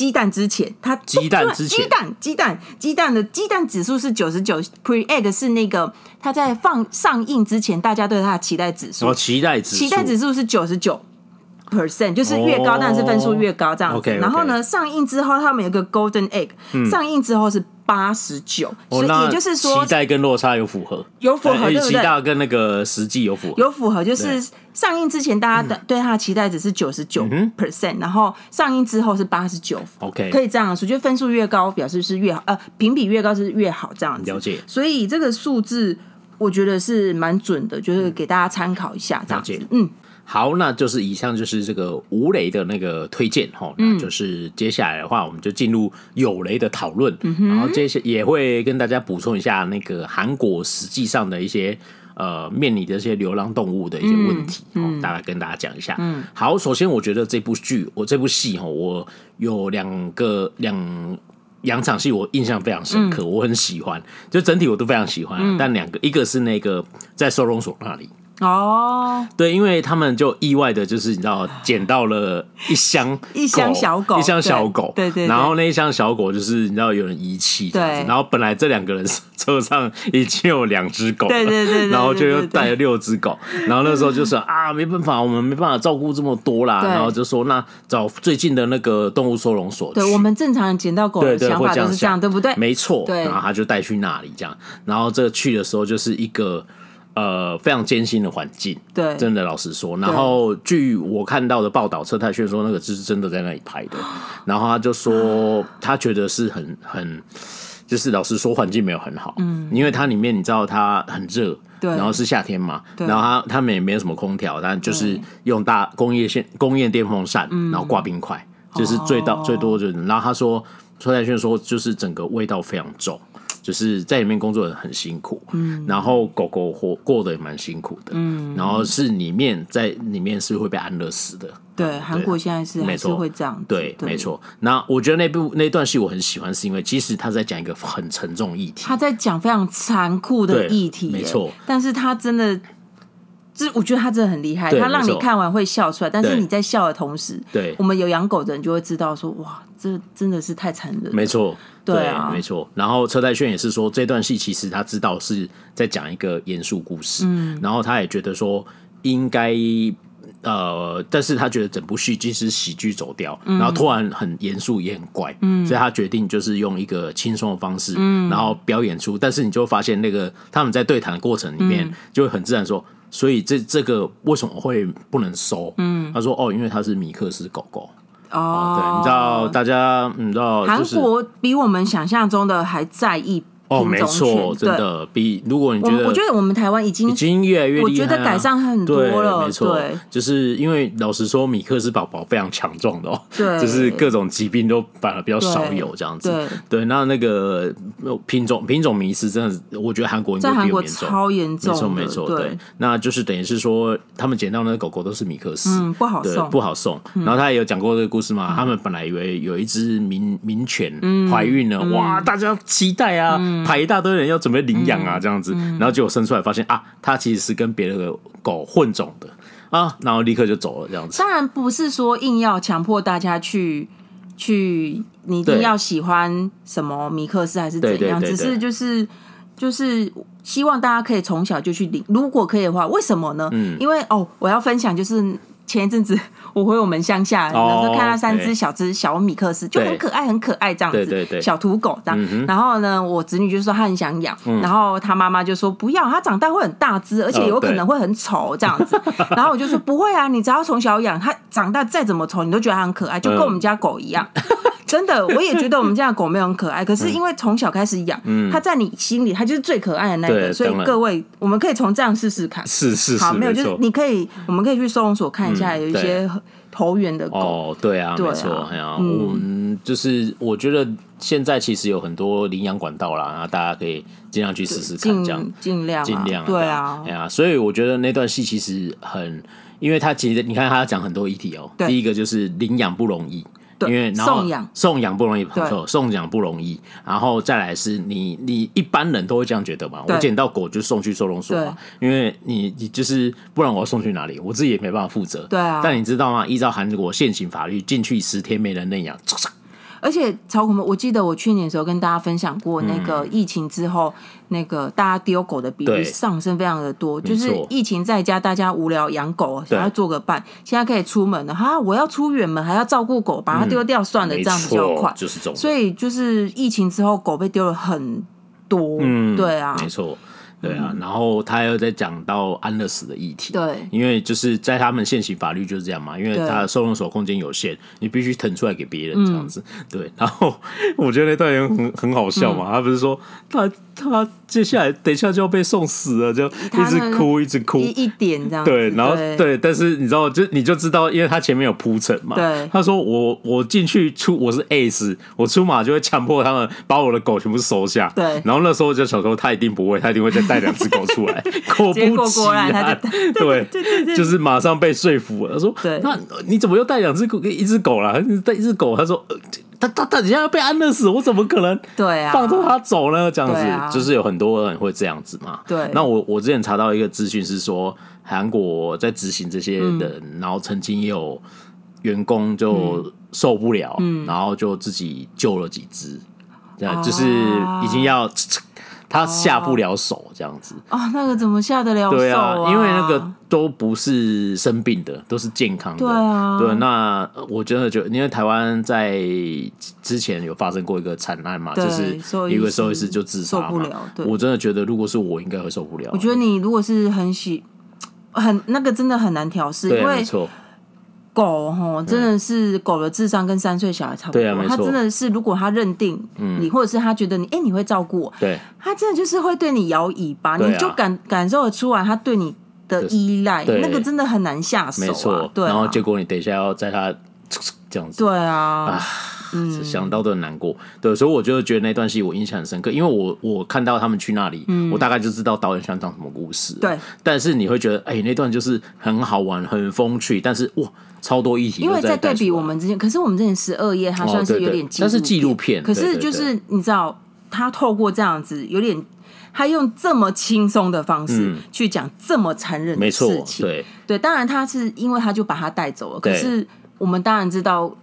鸡蛋之前，它鸡蛋之前，鸡蛋鸡蛋鸡蛋的鸡蛋指数是九十九，Pre Egg 是那个它在放上映之前，大家对它的期待指数。我，期待指数，期待指数是九十九。Percent 就是越高，但是分数越高这样子。然后呢，上映之后他们有个 Golden Egg，上映之后是八十九，所以也就是说期待跟落差有符合，有符合对不对？期待跟那个实际有符合，有符合就是上映之前大家的对他的期待值是九十九 percent，然后上映之后是八十九，OK，可以这样说，就分数越高表示是越好，呃，评比越高是越好这样子。了解，所以这个数字我觉得是蛮准的，就是给大家参考一下这样子，嗯。好，那就是以上就是这个无雷的那个推荐哈，那就是接下来的话，我们就进入有雷的讨论，嗯、然后接下也会跟大家补充一下那个韩国实际上的一些呃面临的一些流浪动物的一些问题，嗯，大概跟大家讲一下。嗯，好，首先我觉得这部剧，我这部戏哈，我有两个两两场戏我印象非常深刻，嗯、我很喜欢，就整体我都非常喜欢，嗯、但两个一个是那个在收容所那里。哦，对，因为他们就意外的，就是你知道，捡到了一箱 一箱小狗，一箱小狗，对对，然后那一箱小狗就是你知道有人遗弃，对，然后本来这两个人车上已经有两只狗，对对对，然后就又带了六只狗，然后那时候就说啊，没办法，我们没办法照顾这么多啦，然后就说那找最近的那个动物收容所，对，我们正常人捡到狗的想法都是这样，对不对？没错，对，然后他就带去那里这样，然后这个去的时候就是一个。呃，非常艰辛的环境，对，真的老实说。然后据我看到的报道，车太炫说那个就是真的在那里拍的。然后他就说，他觉得是很很，就是老实说环境没有很好，嗯，因为它里面你知道它很热，对，然后是夏天嘛，然后他他们也没有什么空调，但就是用大工业线工业电风扇，然后挂冰块，就是最到最多就是。然后他说，车太炫说就是整个味道非常重。就是在里面工作的很辛苦，嗯，然后狗狗活过得也蛮辛苦的，嗯，然后是里面在里面是会被安乐死的，对，韩国现在是还是会这样，对，没错。那我觉得那部那段戏我很喜欢，是因为其实他在讲一个很沉重议题，他在讲非常残酷的议题，没错。但是他真的，就是我觉得他真的很厉害，他让你看完会笑出来，但是你在笑的同时，对，我们有养狗的人就会知道说，哇，这真的是太残忍，没错。对，啊、对，没错。然后车太鉉也是说，这段戏其实他知道是在讲一个严肃故事，嗯，然后他也觉得说应该呃，但是他觉得整部戏即使喜剧走掉，嗯、然后突然很严肃也很怪，嗯，所以他决定就是用一个轻松的方式，嗯，然后表演出。但是你就会发现那个他们在对谈的过程里面，就会很自然说，所以这这个为什么会不能收？嗯，他说哦，因为它是米克斯狗狗。哦，对，你知道，大家你知道，韩国比我们想象中的还在意。哦，没错，真的比如果你觉得，我觉得我们台湾已经已经越来越厉害，我觉得改善很多了。没错，就是因为老实说，米克斯宝宝非常强壮的哦，对，就是各种疾病都反而比较少有这样子。对，那那个品种品种迷失真的，我觉得韩国应该比较严重，超严重，没错没错。对，那就是等于是说，他们捡到那个狗狗都是米克斯，嗯，不好送，不好送。然后他也有讲过这个故事嘛，他们本来以为有一只名名犬怀孕了，哇，大家期待啊。排一大堆人要准备领养啊，这样子，然后结果生出来发现啊，它其实是跟别的狗混种的啊，然后立刻就走了，这样子。当然不是说硬要强迫大家去去，你一定要喜欢什么米克斯还是怎样，只是就是就是希望大家可以从小就去领，如果可以的话，为什么呢？嗯，因为哦，我要分享就是。前一阵子 我回我们乡下，然后看到三只小只小米克斯，就很可爱，很可爱这样子，小土狗这样。然后呢，我侄女就说她很想养，然后她妈妈就说不要，它长大会很大只，而且有可能会很丑这样子。然后我就说不会啊，你只要从小养，它长大再怎么丑，你都觉得它很可爱，就跟我们家狗一样。真的，我也觉得我们家的狗没有很可爱，可是因为从小开始养，它在你心里它就是最可爱的那个，所以各位我们可以从这样试试看。是是好，没有就是你可以，我们可以去收容所看一下，有一些投缘的狗。哦，对啊，没错，哎呀，嗯，就是我觉得现在其实有很多领养管道啦，然后大家可以尽量去试试看，这样。尽量尽量，对啊，哎呀，所以我觉得那段戏其实很，因为他其实你看他要讲很多议题哦，第一个就是领养不容易。因为然后送养送养不容易，没错，送养不容易，然后再来是你你一般人都会这样觉得嘛？我捡到狗就送去收容所嘛，因为你你就是不然我要送去哪里？我自己也没办法负责。对啊，但你知道吗？依照韩国现行法律，进去十天没人认养。而且超恐怖！我记得我去年的时候跟大家分享过，那个疫情之后，嗯、那个大家丢狗的比例上升非常的多。就是疫情在家，大家无聊养狗，想要做个伴，对现在可以出门了哈！我要出远门，还要照顾狗，把它丢掉算了，嗯、这样比较快。所以就是疫情之后，狗被丢了很多。嗯，对啊，没错。对啊，然后他又在讲到安乐死的议题。对，因为就是在他们现行法律就是这样嘛，因为他的收容所空间有限，你必须腾出来给别人这样子。对，然后我觉得那段也很很好笑嘛，他不是说他他接下来等一下就要被送死了，就一直哭一直哭一点这样。对，然后对，但是你知道就你就知道，因为他前面有铺陈嘛。对，他说我我进去出我是 ace，我出马就会强迫他们把我的狗全部收下。对，然后那时候我就想说他一定不会，他一定会再。带两只狗出来，果不其然，对，就是马上被说服了。他说：“对，那你怎么又带两只狗，一只狗了？带一只狗？”他说：“他他他等下要被安乐死，我怎么可能对啊。放着他走呢？这样子、啊、就是有很多人会这样子嘛。对，那我我之前查到一个资讯是说，韩国在执行这些人，嗯、然后曾经也有员工就受不了，嗯、然后就自己救了几只，这样、啊、就是已经要。他下不了手，这样子啊、哦？那个怎么下得了手啊？对啊，因为那个都不是生病的，都是健康的。对啊，对。那我真的觉得，因为台湾在之前有发生过一个惨案嘛，就是一个兽医师就自杀嘛。受不了。对。我真的觉得，如果是我，应该会受不了。我觉得你如果是很喜很那个，真的很难调试，因为没错。狗吼，真的是狗的智商跟三岁小孩差不多。对啊，他真的是，如果他认定你，或者是他觉得你，哎，你会照顾我，对，他真的就是会对你摇尾巴，你就感感受得出来他对你的依赖，那个真的很难下手。没错，对。然后结果你等一下要在他 这样子，对啊，嗯，想到都很难过。对，所以我就觉得那段戏我印象很深刻，因为我我看到他们去那里，我大概就知道导演想讲什么故事。对，但是你会觉得，哎，那段就是很好玩，很风趣，但是哇。超多议题，因为在对比我们之前，可是我们之前十二夜，它算是有点，但是纪录片。可是就是你知道，他透过这样子，有点他用这么轻松的方式去讲这么残忍的事情，对对。当然他是因为他就把他带走了，可是我们当然知道。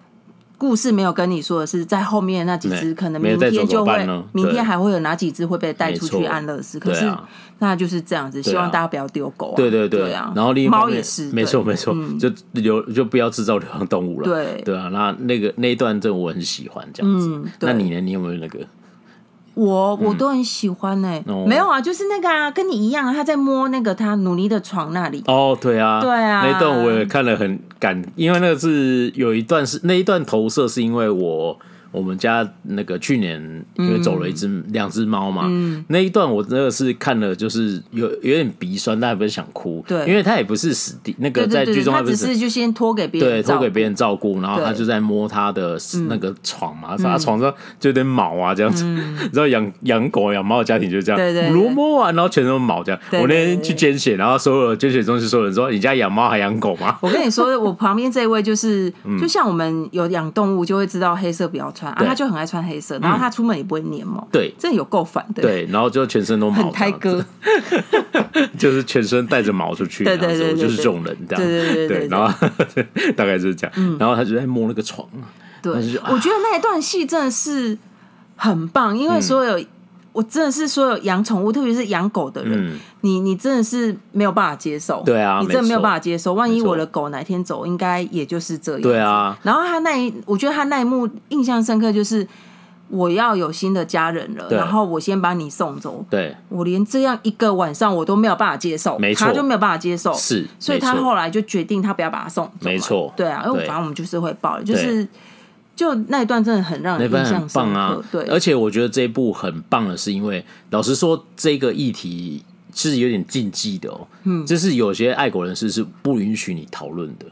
故事没有跟你说的是，在后面那几只可能明天就会，明天还会有哪几只会被带出去安乐死。可是那就是这样子，希望大家不要丢狗。对对对啊，然后另一猫也是，没错没错，就流就不要制造流浪动物了。对对啊，那那个那一段真的我很喜欢这样子。那你呢？你有没有那个？我我都很喜欢呢、没有啊，就是那个啊，跟你一样，他在摸那个他努力的床那里。哦，对啊，对啊，那一段我也看了很感，因为那个是有一段是那一段投射，是因为我。我们家那个去年因为走了一只两只猫嘛，那一段我真的是看了，就是有有点鼻酸，但也不是想哭，对，因为他也不是死地，那个在剧中他只是就先托给别人，对，托给别人照顾，然后他就在摸他的那个床嘛，他床上就有点毛啊这样子，你知道养养狗养猫的家庭就这样，对对，摸摸完然后全都是毛这样。我那天去捐血，然后所有捐血中心所有人说：“你家养猫还养狗吗？”我跟你说，我旁边这一位就是，就像我们有养动物就会知道黑色不要穿。啊，他就很爱穿黑色，然后他出门也不会粘毛，对，真的有够烦的。对，然后就全身都毛，很胎哥，就是全身带着毛出去，对对对，就是这种人这样，对对对对，然后 大概就是这样，然后他就在摸那个床，对，我觉得那一段戏真的是很棒，因为所有。我真的是说有养宠物，特别是养狗的人，嗯、你你真的是没有办法接受。对啊，你真的没有办法接受。万一我的狗哪天走，应该也就是这样。对啊。然后他那一，我觉得他那一幕印象深刻，就是我要有新的家人了，然后我先把你送走。对。我连这样一个晚上我都没有办法接受，没错，他就没有办法接受。是。所以他后来就决定他不要把他送走。没错。对啊，因为反正我们就是会报，就是。就那一段真的很让人印象深刻，很棒啊！对，而且我觉得这一部很棒的是，因为老实说，这个议题是有点禁忌的哦。嗯，就是有些爱国人士是不允许你讨论的。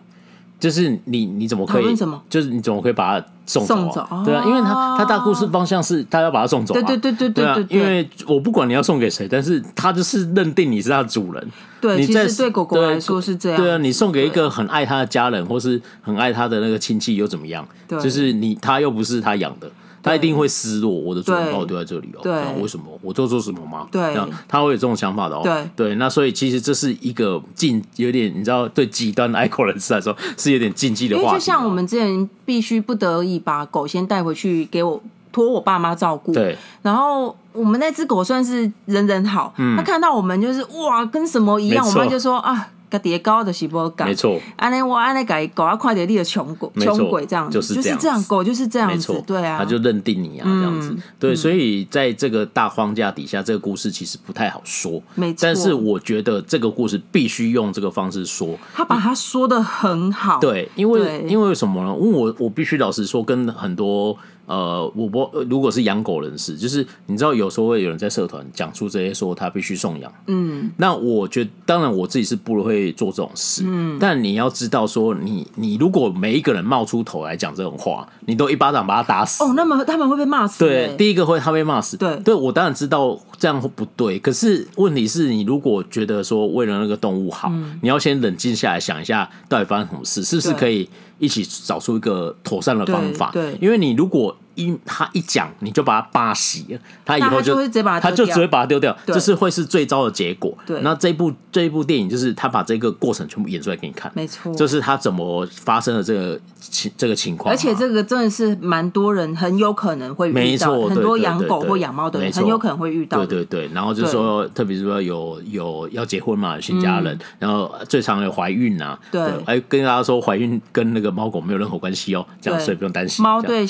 就是你你怎么可以？就是你怎么可以把它送走？送走对啊，因为他他大故事方向是他要把他送走。对对对对对对。因为我不管你要送给谁，但是他就是认定你是他的主人。对，其实对狗狗来说是这样。对啊，你送给一个很爱他的家人，或是很爱他的那个亲戚又怎么样？对就是你他又不是他养的。他一定会失落，我的主人把我丢在这里哦。对，为什么？我做错什么吗？对，他会有这种想法的哦。对，对，那所以其实这是一个禁，有点你知道，对极端的爱狗人士来说是有点禁忌的话。因为就像我们之前必须不得已把狗先带回去给我托我爸妈照顾。对。然后我们那只狗算是人人好，他看到我们就是哇，跟什么一样，我妈就说啊。个叠高的是不没错。安尼我安尼改狗啊，快点立的穷鬼穷鬼这样，就是这样，狗就是这样子，对啊，他就认定你啊，这样子，对，所以在这个大框架底下，这个故事其实不太好说，没错。但是我觉得这个故事必须用这个方式说，他把它说的很好，对，因为因为什么呢？因为我我必须老实说，跟很多。呃，我不，如果是养狗人士，就是你知道，有时候会有人在社团讲出这些，说他必须送养。嗯，那我觉得，当然我自己是不会做这种事。嗯，但你要知道，说你你如果每一个人冒出头来讲这种话，你都一巴掌把他打死。哦，那么他们会被骂死。对，第一个会他被骂死。对，对我当然知道这样不对，可是问题是你如果觉得说为了那个动物好，嗯，你要先冷静下来想一下，到底发生什么事，是不是可以？一起找出一个妥善的方法。对，对，因为你如果一他一讲，你就把他扒洗了，他以后就，就他就只会把它丢掉，这是会是最糟的结果。对，那这一部这一部电影就是他把这个过程全部演出来给你看，没错，就是他怎么发生的这个情这个情况。而且这个真的是蛮多人很有可能会遇到，很多养狗或养猫的人很有可能会遇到。对对对，然后就是说，特别是说有有要结婚嘛，新家人，嗯、然后最常有怀孕呐、啊，对，哎，跟大家说怀孕跟那个猫狗没有任何关系哦，这样所以不用担心。猫对。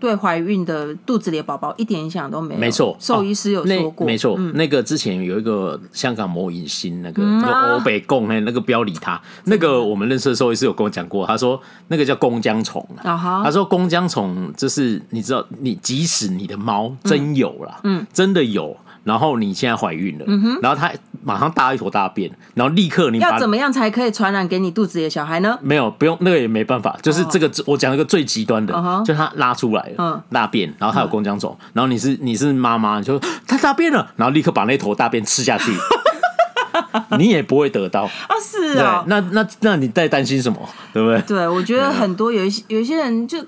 对怀孕的肚子里的宝宝一点影响都没有。没错，兽医师有说过。没错，嗯、那个之前有一个香港某影星，那个那个欧北贡，哎，那个不要理他。那个我们认识的兽医师有跟我讲过，他说那个叫弓江虫。他说弓江虫就是你知道，你即使你的猫真有了，嗯，真的有。然后你现在怀孕了，嗯、然后他马上大一坨大便，然后立刻你要怎么样才可以传染给你肚子里的小孩呢？没有，不用，那个也没办法，就是这个、哦、我讲一个最极端的，哦、就他拉出来了，嗯、大便，然后他有弓浆肿，嗯、然后你是你是妈妈，你就说它大便了，然后立刻把那坨大便吃下去，你也不会得到啊，是啊、哦，那那那你在担心什么？对不对？对，我觉得很多有一些有一些人就。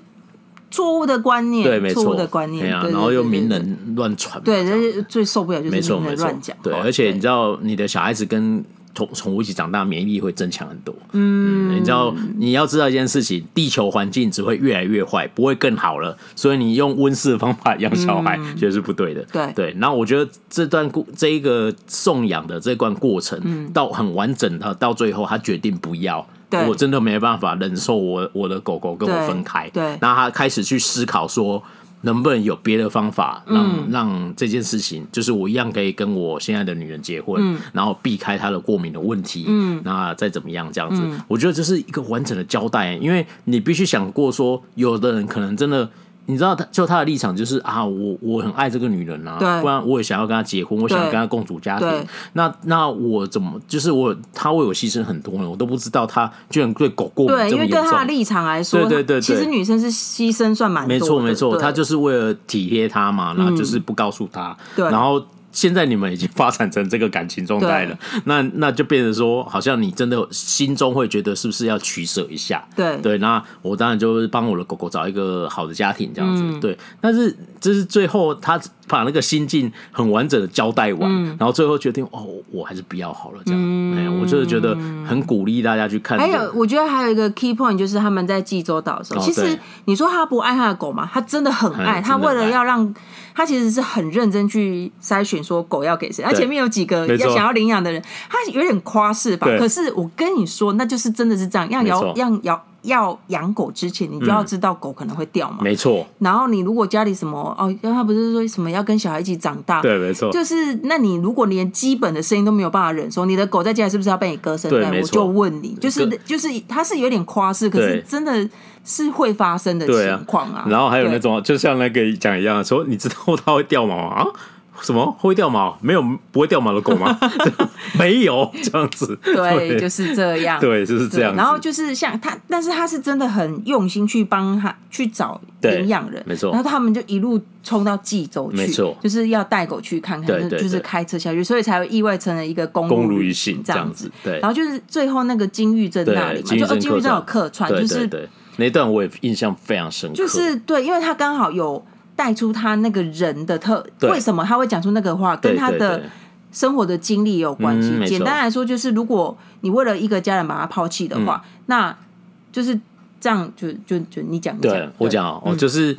错误的观念，对，没错，错误的观念，对啊，然后又名人乱传，对，这最受不了就是名人乱讲，对，而且你知道，你的小孩子跟宠宠物一起长大，免疫力会增强很多，嗯，你知道，你要知道一件事情，地球环境只会越来越坏，不会更好了，所以你用温室的方法养小孩，其实是不对的，对。对。那我觉得这段过这一个送养的这段过程，到很完整的，到最后他决定不要。对。我真的没办法忍受我我的狗狗跟我分开，对，然后他开始去思考说，能不能有别的方法让、嗯、让这件事情，就是我一样可以跟我现在的女人结婚，嗯、然后避开她的过敏的问题，嗯，那再怎么样这样子，嗯、我觉得这是一个完整的交代，因为你必须想过说，有的人可能真的。你知道他就他的立场就是啊，我我很爱这个女人啊，不然我也想要跟她结婚，我想要跟她共组家庭。那那我怎么就是我他为我牺牲很多呢？我都不知道他居然对狗过敏。对，因为对他的立场来说，对对对，其实女生是牺牲算蛮多的。没错没错，他就是为了体贴他嘛，然后就是不告诉他，然后。现在你们已经发展成这个感情状态了，那那就变成说，好像你真的心中会觉得是不是要取舍一下？对对，那我当然就是帮我的狗狗找一个好的家庭这样子。嗯、对，但是这是最后他把那个心境很完整的交代完，嗯、然后最后决定哦，我还是不要好了这样。嗯、哎，我就是觉得很鼓励大家去看、这个。还有，我觉得还有一个 key point 就是他们在济州岛的时候，哦、其实你说他不爱他的狗嘛？他真的很爱，他为了要让。他其实是很认真去筛选，说狗要给谁。他前面有几个要想要领养的人，他有点夸饰吧。可是我跟你说，那就是真的是这样。要养要要要养狗之前，你就要知道狗可能会掉嘛。没错。然后你如果家里什么哦，他不是说什么要跟小孩一起长大？对，没错。就是那你如果连基本的声音都没有办法忍受，你的狗在家里是不是要被你割声带？我就问你，就是就是他是有点夸饰，可是真的。是会发生的情况啊，然后还有那种，就像那个讲一样，说你知道它会掉毛啊？什么会掉毛？没有不会掉毛的狗吗？没有这样子，对，就是这样，对，就是这样。然后就是像他，但是他是真的很用心去帮他去找领养人，没错。然后他们就一路冲到济州去，没错，就是要带狗去看看，就是开车下去，所以才会意外成了一个公路一行这样子。对，然后就是最后那个金玉镇那里嘛，就金玉镇有客串，就是。那段我也印象非常深刻，就是对，因为他刚好有带出他那个人的特，对。为什么他会讲出那个话，跟他的生活的经历有关系。简单来说，就是如果你为了一个家人把他抛弃的话，嗯、那就是这样就，就就就你讲，对我讲哦，嗯、就是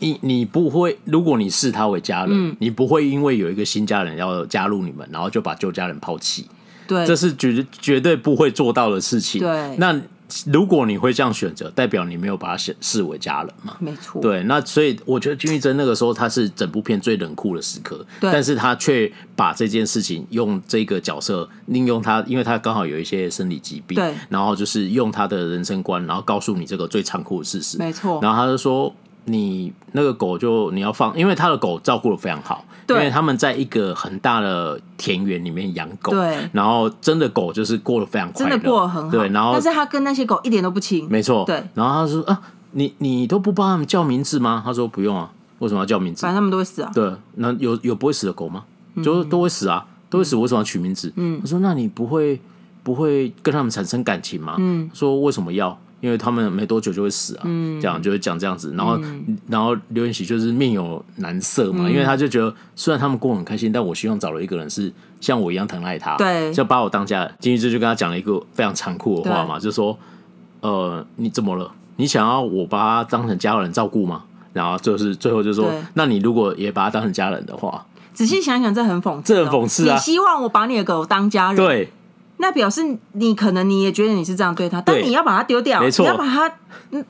你你不会，如果你视他为家人，嗯、你不会因为有一个新家人要加入你们，然后就把旧家人抛弃，对，这是绝绝对不会做到的事情。对，那。如果你会这样选择，代表你没有把他视视为家人嘛？没错。对，那所以我觉得金玉珍那个时候他是整部片最冷酷的时刻，但是他却把这件事情用这个角色利用他，因为他刚好有一些生理疾病，对，然后就是用他的人生观，然后告诉你这个最残酷的事实，没错。然后他就说。你那个狗就你要放，因为他的狗照顾的非常好，因为他们在一个很大的田园里面养狗，对，然后真的狗就是过得非常快乐，真的过得很好，对，然后但是他跟那些狗一点都不亲，没错，对，然后他说啊，你你都不帮他们叫名字吗？他说不用啊，为什么要叫名字？反正他们都会死啊，对，那有有不会死的狗吗？就都会死啊，都会死，为什么要取名字？嗯，他说那你不会不会跟他们产生感情吗？嗯，说为什么要？因为他们没多久就会死啊，嗯，这样就会讲这样子，然后、嗯、然后刘演锡就是面有难色嘛，嗯、因为他就觉得虽然他们过得很开心，但我希望找了一个人是像我一样疼爱他，对，就把我当家。金玉芝就跟他讲了一个非常残酷的话嘛，对就说呃，你怎么了？你想要我把他当成家人照顾吗？然后就是最后就说，那你如果也把他当成家人的话，仔细想想，这很讽刺，这很讽刺啊！你希望我把你的狗当家人，对。那表示你可能你也觉得你是这样对他，但你要把他丢掉，没错，你要把他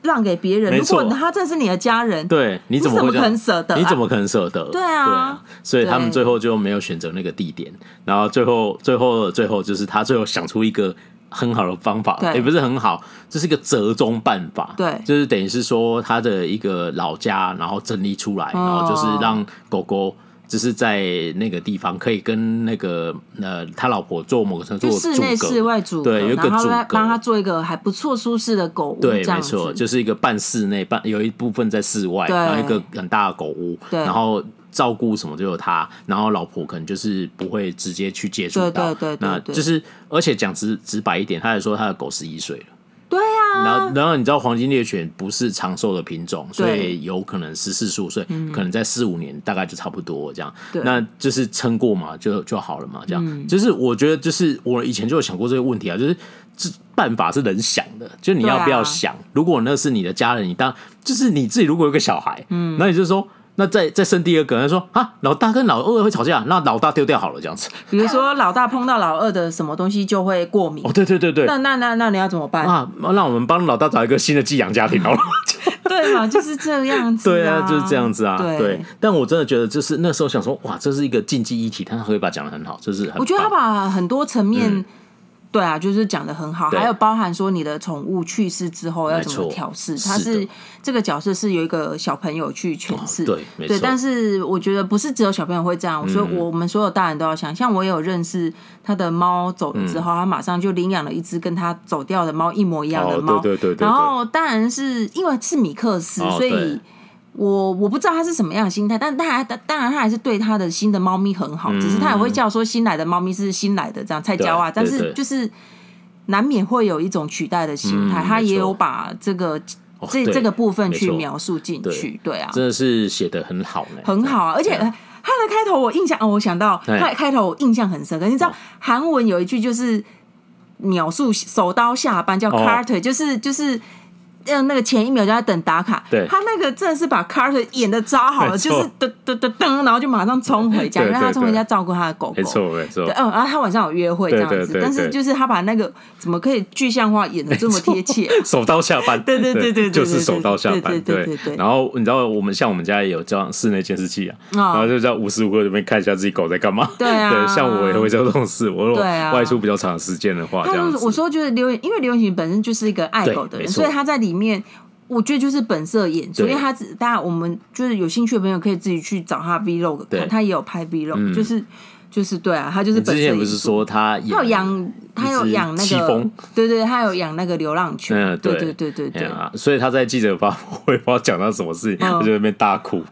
让给别人。如果他真是你的家人，对，你怎么可能舍得？你怎么可能舍得？对啊，所以他们最后就没有选择那个地点，然后最后最后最后就是他最后想出一个很好的方法，也不是很好，这是一个折中办法，对，就是等于是说他的一个老家，然后整理出来，然后就是让狗狗。只是在那个地方可以跟那个呃他老婆做某个程度的室内室外主，对，有一个组合，帮他做一个还不错舒适的狗屋，对，没错，就是一个半室内半有一部分在室外，然后一个很大的狗屋，对。然后照顾什么都有他，然后老婆可能就是不会直接去接触到，对对对，那就是而且讲直直白一点，他还说他的狗十一岁了。然后然后你知道黄金猎犬不是长寿的品种，所以有可能十四十五岁，可能在四五年大概就差不多这样。那就是撑过嘛，就就好了嘛，这样。就是我觉得，就是我以前就有想过这个问题啊，就是这办法是人想的，就你要不要想？如果那是你的家人，你当就是你自己，如果有个小孩，嗯，那你就说。那再再生第二个，他说啊，老大跟老二会吵架，那老大丢掉好了，这样子。比如说老大碰到老二的什么东西就会过敏。哦，对对对对。那那那那你要怎么办啊？那我们帮老大找一个新的寄养家庭好了。对嘛，就是这样子。对啊，就是这样子啊。对。但我真的觉得，就是那时候想说，哇，这是一个禁忌议题，他可以把讲的很好，就是很。我觉得他把很多层面。对啊，就是讲的很好，还有包含说你的宠物去世之后要怎么调试，他是这个角色是有一个小朋友去诠释，对，对，但是我觉得不是只有小朋友会这样，所以我们所有大人都要想，像我也有认识他的猫走了之后，他马上就领养了一只跟他走掉的猫一模一样的猫，对对对，然后当然是因为是米克斯，所以。我我不知道他是什么样的心态，但他还当然他还是对他的新的猫咪很好，嗯、只是他也会叫说新来的猫咪是新来的这样菜椒啊，但是就是难免会有一种取代的心态，嗯、他也有把这个这、哦、这个部分去描述进去，对，啊，真的是写的很好呢，很好啊，而且他的开头我印象哦，我想到他的开头我印象很深刻，你知道韩文有一句就是描述手刀下班叫 Carter，、哦、就是就是。嗯，那个前一秒就在等打卡，对，他那个真的是把 Carter 演的超好了，就是噔噔噔噔，然后就马上冲回家，因为他冲回家照顾他的狗狗，没错没错。嗯，然后他晚上有约会这样子，但是就是他把那个怎么可以具象化演的这么贴切，手刀下班，对对对对，就是手刀下班，对对对。然后你知道我们像我们家也有这样室内监视器啊，然后就在无时无刻这边看一下自己狗在干嘛，对啊，对，像我也会做这种事，我如果外出比较长时间的话，这样子。我说就是刘，因为刘演锡本身就是一个爱狗的人，所以他在里面。我觉得就是本色演出，因为他只，大家我们就是有兴趣的朋友可以自己去找他 Vlog 看，他也有拍 Vlog，就是。就是对啊，他就是本身。之前不是说他他有养，他有养那个，对对，他有养那个流浪犬。嗯，对。对对对对。所以他在记者发布会不知道讲到什么事情，他就在那边大哭，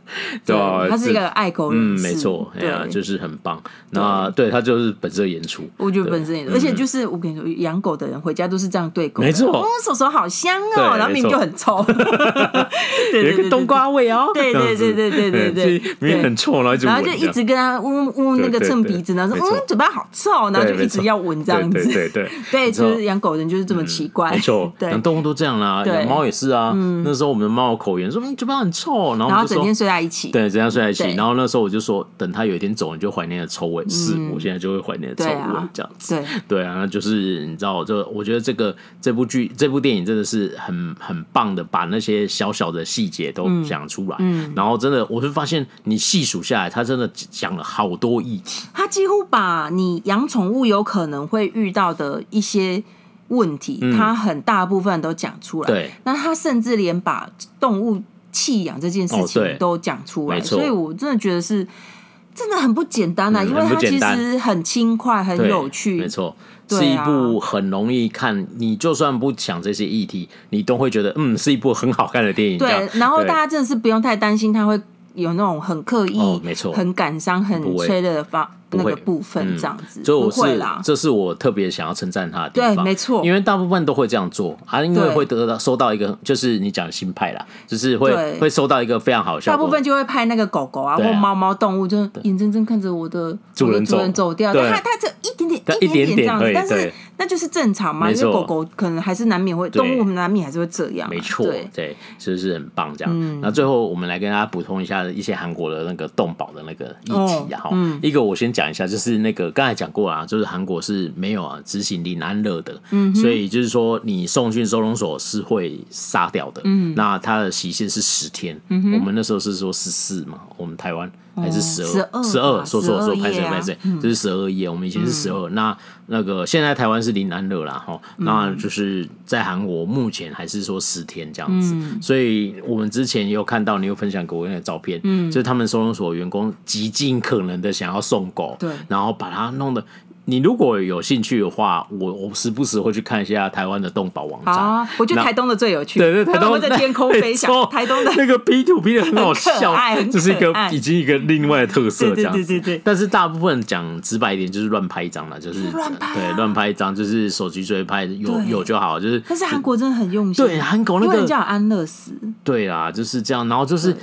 对吧？他是一个爱狗人士，嗯，没错，对。啊，就是很棒。那对他就是本色演出，我觉得本色演出，而且就是我跟你说，养狗的人回家都是这样对狗，没错，哦，手手好香哦，然后明明就很臭，有一个冬瓜味哦，对对对对对对对，明明很臭，然后就然后就一直跟他呜呜那个蹭。鼻子，然后说嗯，嘴巴好臭，然后就一直要闻这样子。对对 对，就是养狗人就是这么奇怪。没错，养动物都这样啦，养猫也是啊。那时候我们的猫有口炎，说你，嘴巴很臭，然后整天睡在一起。对，整天睡在一起。然后那时候我就说，等它有一天走，你就怀念的臭味。是，我现在就会怀念的臭味，这样子。对对啊，那就是你知道，就我觉得这个这部剧、这部电影真的是很很棒的，把那些小小的细节都讲出来。嗯，然后真的，我就发现你细数下来，他真的讲了好多议题。他几乎把你养宠物有可能会遇到的一些问题，他很大部分都讲出来。对，那他甚至连把动物弃养这件事情都讲出来，所以我真的觉得是真的很不简单啊，因为它其实很轻快、很有趣，没错，是一部很容易看。你就算不讲这些议题，你都会觉得嗯，是一部很好看的电影。对，然后大家真的是不用太担心他会。有那种很刻意、哦、没错，很感伤、很催的方。那个部分这样子，所以、嗯、我是这是我特别想要称赞他的地方。对，没错，因为大部分都会这样做啊，因为会得到收到一个，就是你讲的新派啦，就是会会收到一个非常好笑。大部分就会拍那个狗狗啊，啊或猫猫动物，就眼睁睁看着我的主人主人走掉，他他这一点点一点点这样子，但是那就是正常嘛，因为狗狗可能还是难免会，动物难免还是会这样、啊。没错，对，是不是很棒？这样，那、嗯、最后我们来跟大家补充一下一些韩国的那个动保的那个议题啊，哈、哦嗯，一个我先讲一下，就是那个。刚才讲过啊，就是韩国是没有啊执行零安乐的，嗯，所以就是说你送去收容所是会杀掉的，嗯，那它的期限是十天，嗯，我们那时候是说十四嘛，我们台湾还是十二，十二，说说说，拍谁拍谁，这是十二页，我们以前是十二，那那个现在台湾是零安乐啦，哈，那就是在韩国目前还是说十天这样子，所以我们之前也有看到你有分享给我那个照片，嗯，就是他们收容所员工极尽可能的想要送狗，对，然后把它弄得。你如果有兴趣的话，我我时不时会去看一下台湾的动保网站。啊，我觉得台东的最有趣。对对，台东在天空飞翔。台东的那个 P to P 的很好笑，这是一个已经一个另外的特色，这样子。对对对对。但是大部分讲直白一点，就是乱拍一张了，就是乱拍。对，乱拍一张，就是手机随拍，有有就好，就是。但是韩国真的很用心。对，韩国那个叫安乐死。对啊，就是这样，然后就是。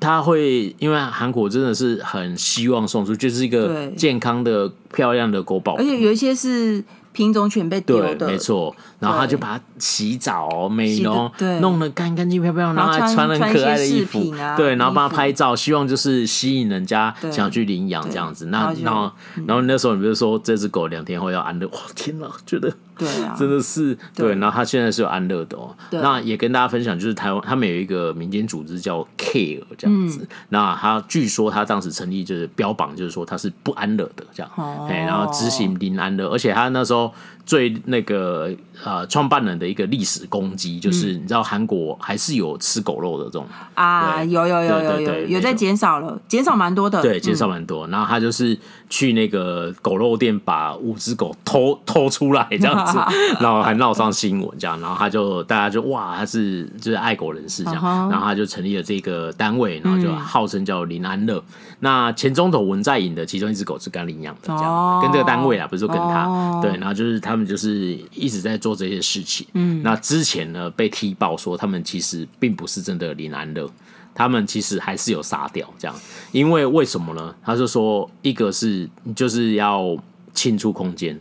他会，因为韩国真的是很希望送出，就是一个健康的、漂亮的狗宝。宝，而且有一些是品种犬被丢的，没错。然后他就把它洗澡、美容，弄得干干净漂漂亮，然后还穿了很可爱的衣服，对，然后帮他拍照，希望就是吸引人家想去领养这样子。那然后，然后那时候你比如说这只狗两天后要安乐，哇，天哪，觉得。对啊，真的是对，然后他现在是有安乐的哦。那也跟大家分享，就是台湾他们有一个民间组织叫 Care 这样子。那他据说他当时成立就是标榜，就是说他是不安乐的这样，哎，然后执行零安乐，而且他那时候最那个呃创办人的一个历史攻击，就是你知道韩国还是有吃狗肉的这种啊，有有有有有有在减少了，减少蛮多的，对，减少蛮多。然后他就是去那个狗肉店把五只狗偷偷出来这样子。然后还闹上新闻，这样，然后他就大家就哇，他是就是爱狗人士这样，然后他就成立了这个单位，然后就号称叫林安乐。那前总统文在寅的其中一只狗是跟他领养的，这样跟这个单位啊，不是说跟他。对，然后就是他们就是一直在做这些事情。嗯，那之前呢被踢爆说他们其实并不是真的零安乐，他们其实还是有杀掉这样，因为为什么呢？他就说一个是就是要清出空间。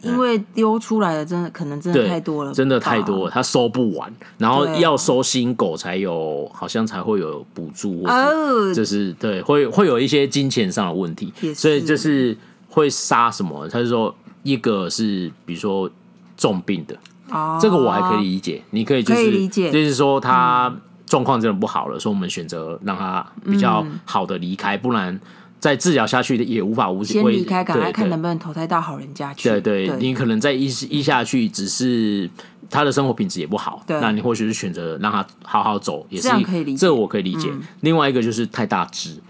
因为丢出来的真的可能真的太多了，真的太多了，他收不完，然后要收新狗才有，好像才会有补助，哦，就是对，会会有一些金钱上的问题，所以就是会杀什么？他就说一个是比如说重病的，哦，这个我还可以理解，你可以就是理解，就是说他状况真的不好了，所以我们选择让他比较好的离开，不然。再治疗下去的也无法无天。先离开，赶快看能不能投胎到好人家去。对对，对，你可能再医医下去，只是他的生活品质也不好。那你或许是选择让他好好走，也是这样可以理解。这我可以理解。嗯、另外一个就是太大只，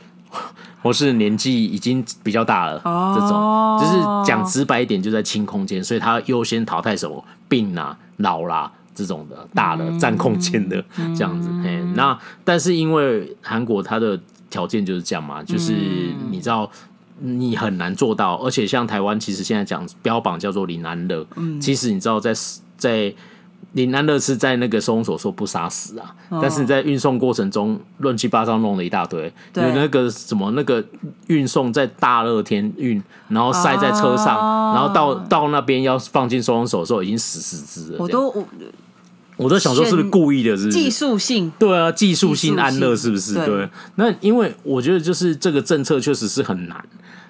或是年纪已经比较大了，哦、这种。就是讲直白一点，就在清空间，所以他优先淘汰什么病啊、老啦、啊、这种的大的占空间的这样子。那但是因为韩国它的。条件就是这样嘛，就是你知道，你很难做到，而且像台湾，其实现在讲标榜叫做零安乐，嗯，其实你知道在，在在零安乐是在那个收容所说不杀死啊，哦、但是你在运送过程中乱七八糟弄了一大堆，对有那个什么那个运送在大热天运，然后塞在车上，哦、然后到到那边要放进收容所的时候已经死死只了，我都我。我都想说，是不是故意的？是技术性？对啊，技术性安乐是不是？对。那因为我觉得，就是这个政策确实是很难，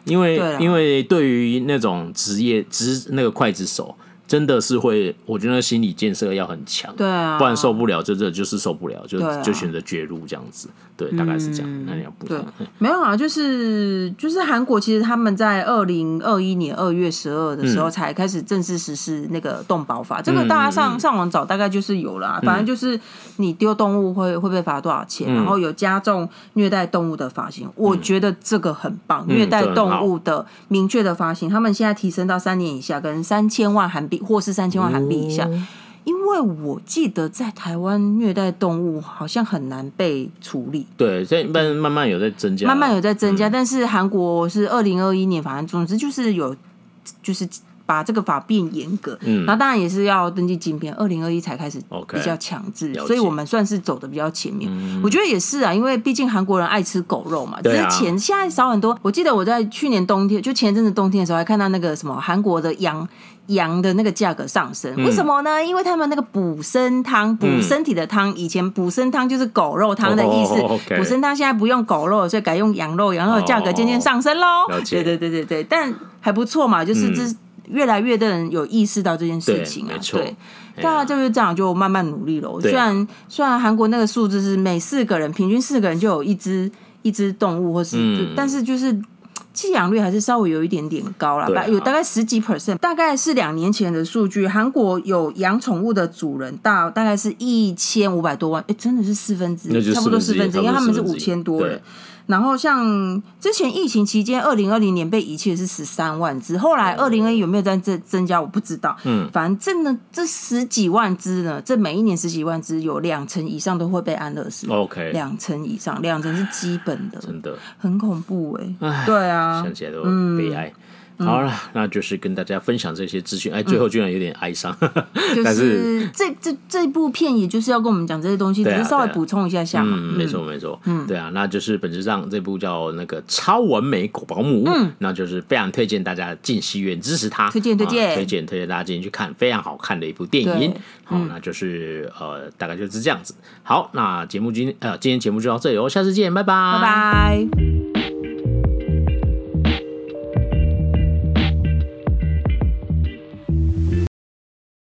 因为因为对于那种职业职那个刽子手。真的是会，我觉得心理建设要很强，对啊，不然受不了，就这就是受不了，就就选择绝路这样子，对，大概是这样。那你要不对，没有啊，就是就是韩国其实他们在二零二一年二月十二的时候才开始正式实施那个动保法，这个大家上上网找大概就是有了，反正就是你丢动物会会被罚多少钱，然后有加重虐待动物的罚金，我觉得这个很棒，虐待动物的明确的罚金，他们现在提升到三年以下跟三千万韩币。或是三千万韩币以下，因为我记得在台湾虐待动物好像很难被处理。对，所以慢慢慢有在增加，慢慢有在增加。嗯、但是韩国是二零二一年，反正总之就是有，就是。把这个法变严格，嗯，然后当然也是要登记晶片，二零二一才开始比较强制，okay, 所以我们算是走的比较前面。嗯、我觉得也是啊，因为毕竟韩国人爱吃狗肉嘛，之前、啊、现在少很多。我记得我在去年冬天，就前阵子冬天的时候，还看到那个什么韩国的羊羊的那个价格上升，为什么呢？因为他们那个补身汤补身体的汤，以前补身汤就是狗肉汤的意思，补身汤现在不用狗肉，所以改用羊肉，羊肉的价格渐渐上升喽。对对对对对，但还不错嘛，就是这。嗯。越来越多人有意识到这件事情啊，对，对。大家就是这样，就慢慢努力了。虽然虽然韩国那个数字是每四个人平均四个人就有一只一只动物，或是、嗯，但是就是弃养率还是稍微有一点点高了，吧、啊？有大概十几 percent，大概是两年前的数据。韩国有养宠物的主人大大概是一千五百多万，哎，真的是四分之一，差不多四分之一，因为他们是五千多人。然后像之前疫情期间，二零二零年被遗弃的是十三万只，后来二零二一有没有在增增加，我不知道。嗯，反正呢，这十几万只呢，这每一年十几万只，有两成以上都会被安乐死。OK，两成以上，两成是基本的，真的很恐怖哎、欸。对啊，想起来都悲哀。嗯好了，那就是跟大家分享这些资讯。哎，最后居然有点哀伤，嗯、但是这这这部片也就是要跟我们讲这些东西，啊、只是稍微补充一下下嘛。嗯，没错没错。嗯，对啊，那就是本质上这部叫那个超完美狗保姆，嗯，那就是非常推荐大家进戏院支持他，推荐推荐推荐推荐大家进去看，非常好看的一部电影。好，那就是呃，大概就是这样子。好，那节目今天呃今天节目就到这里哦，下次见，拜拜，拜拜。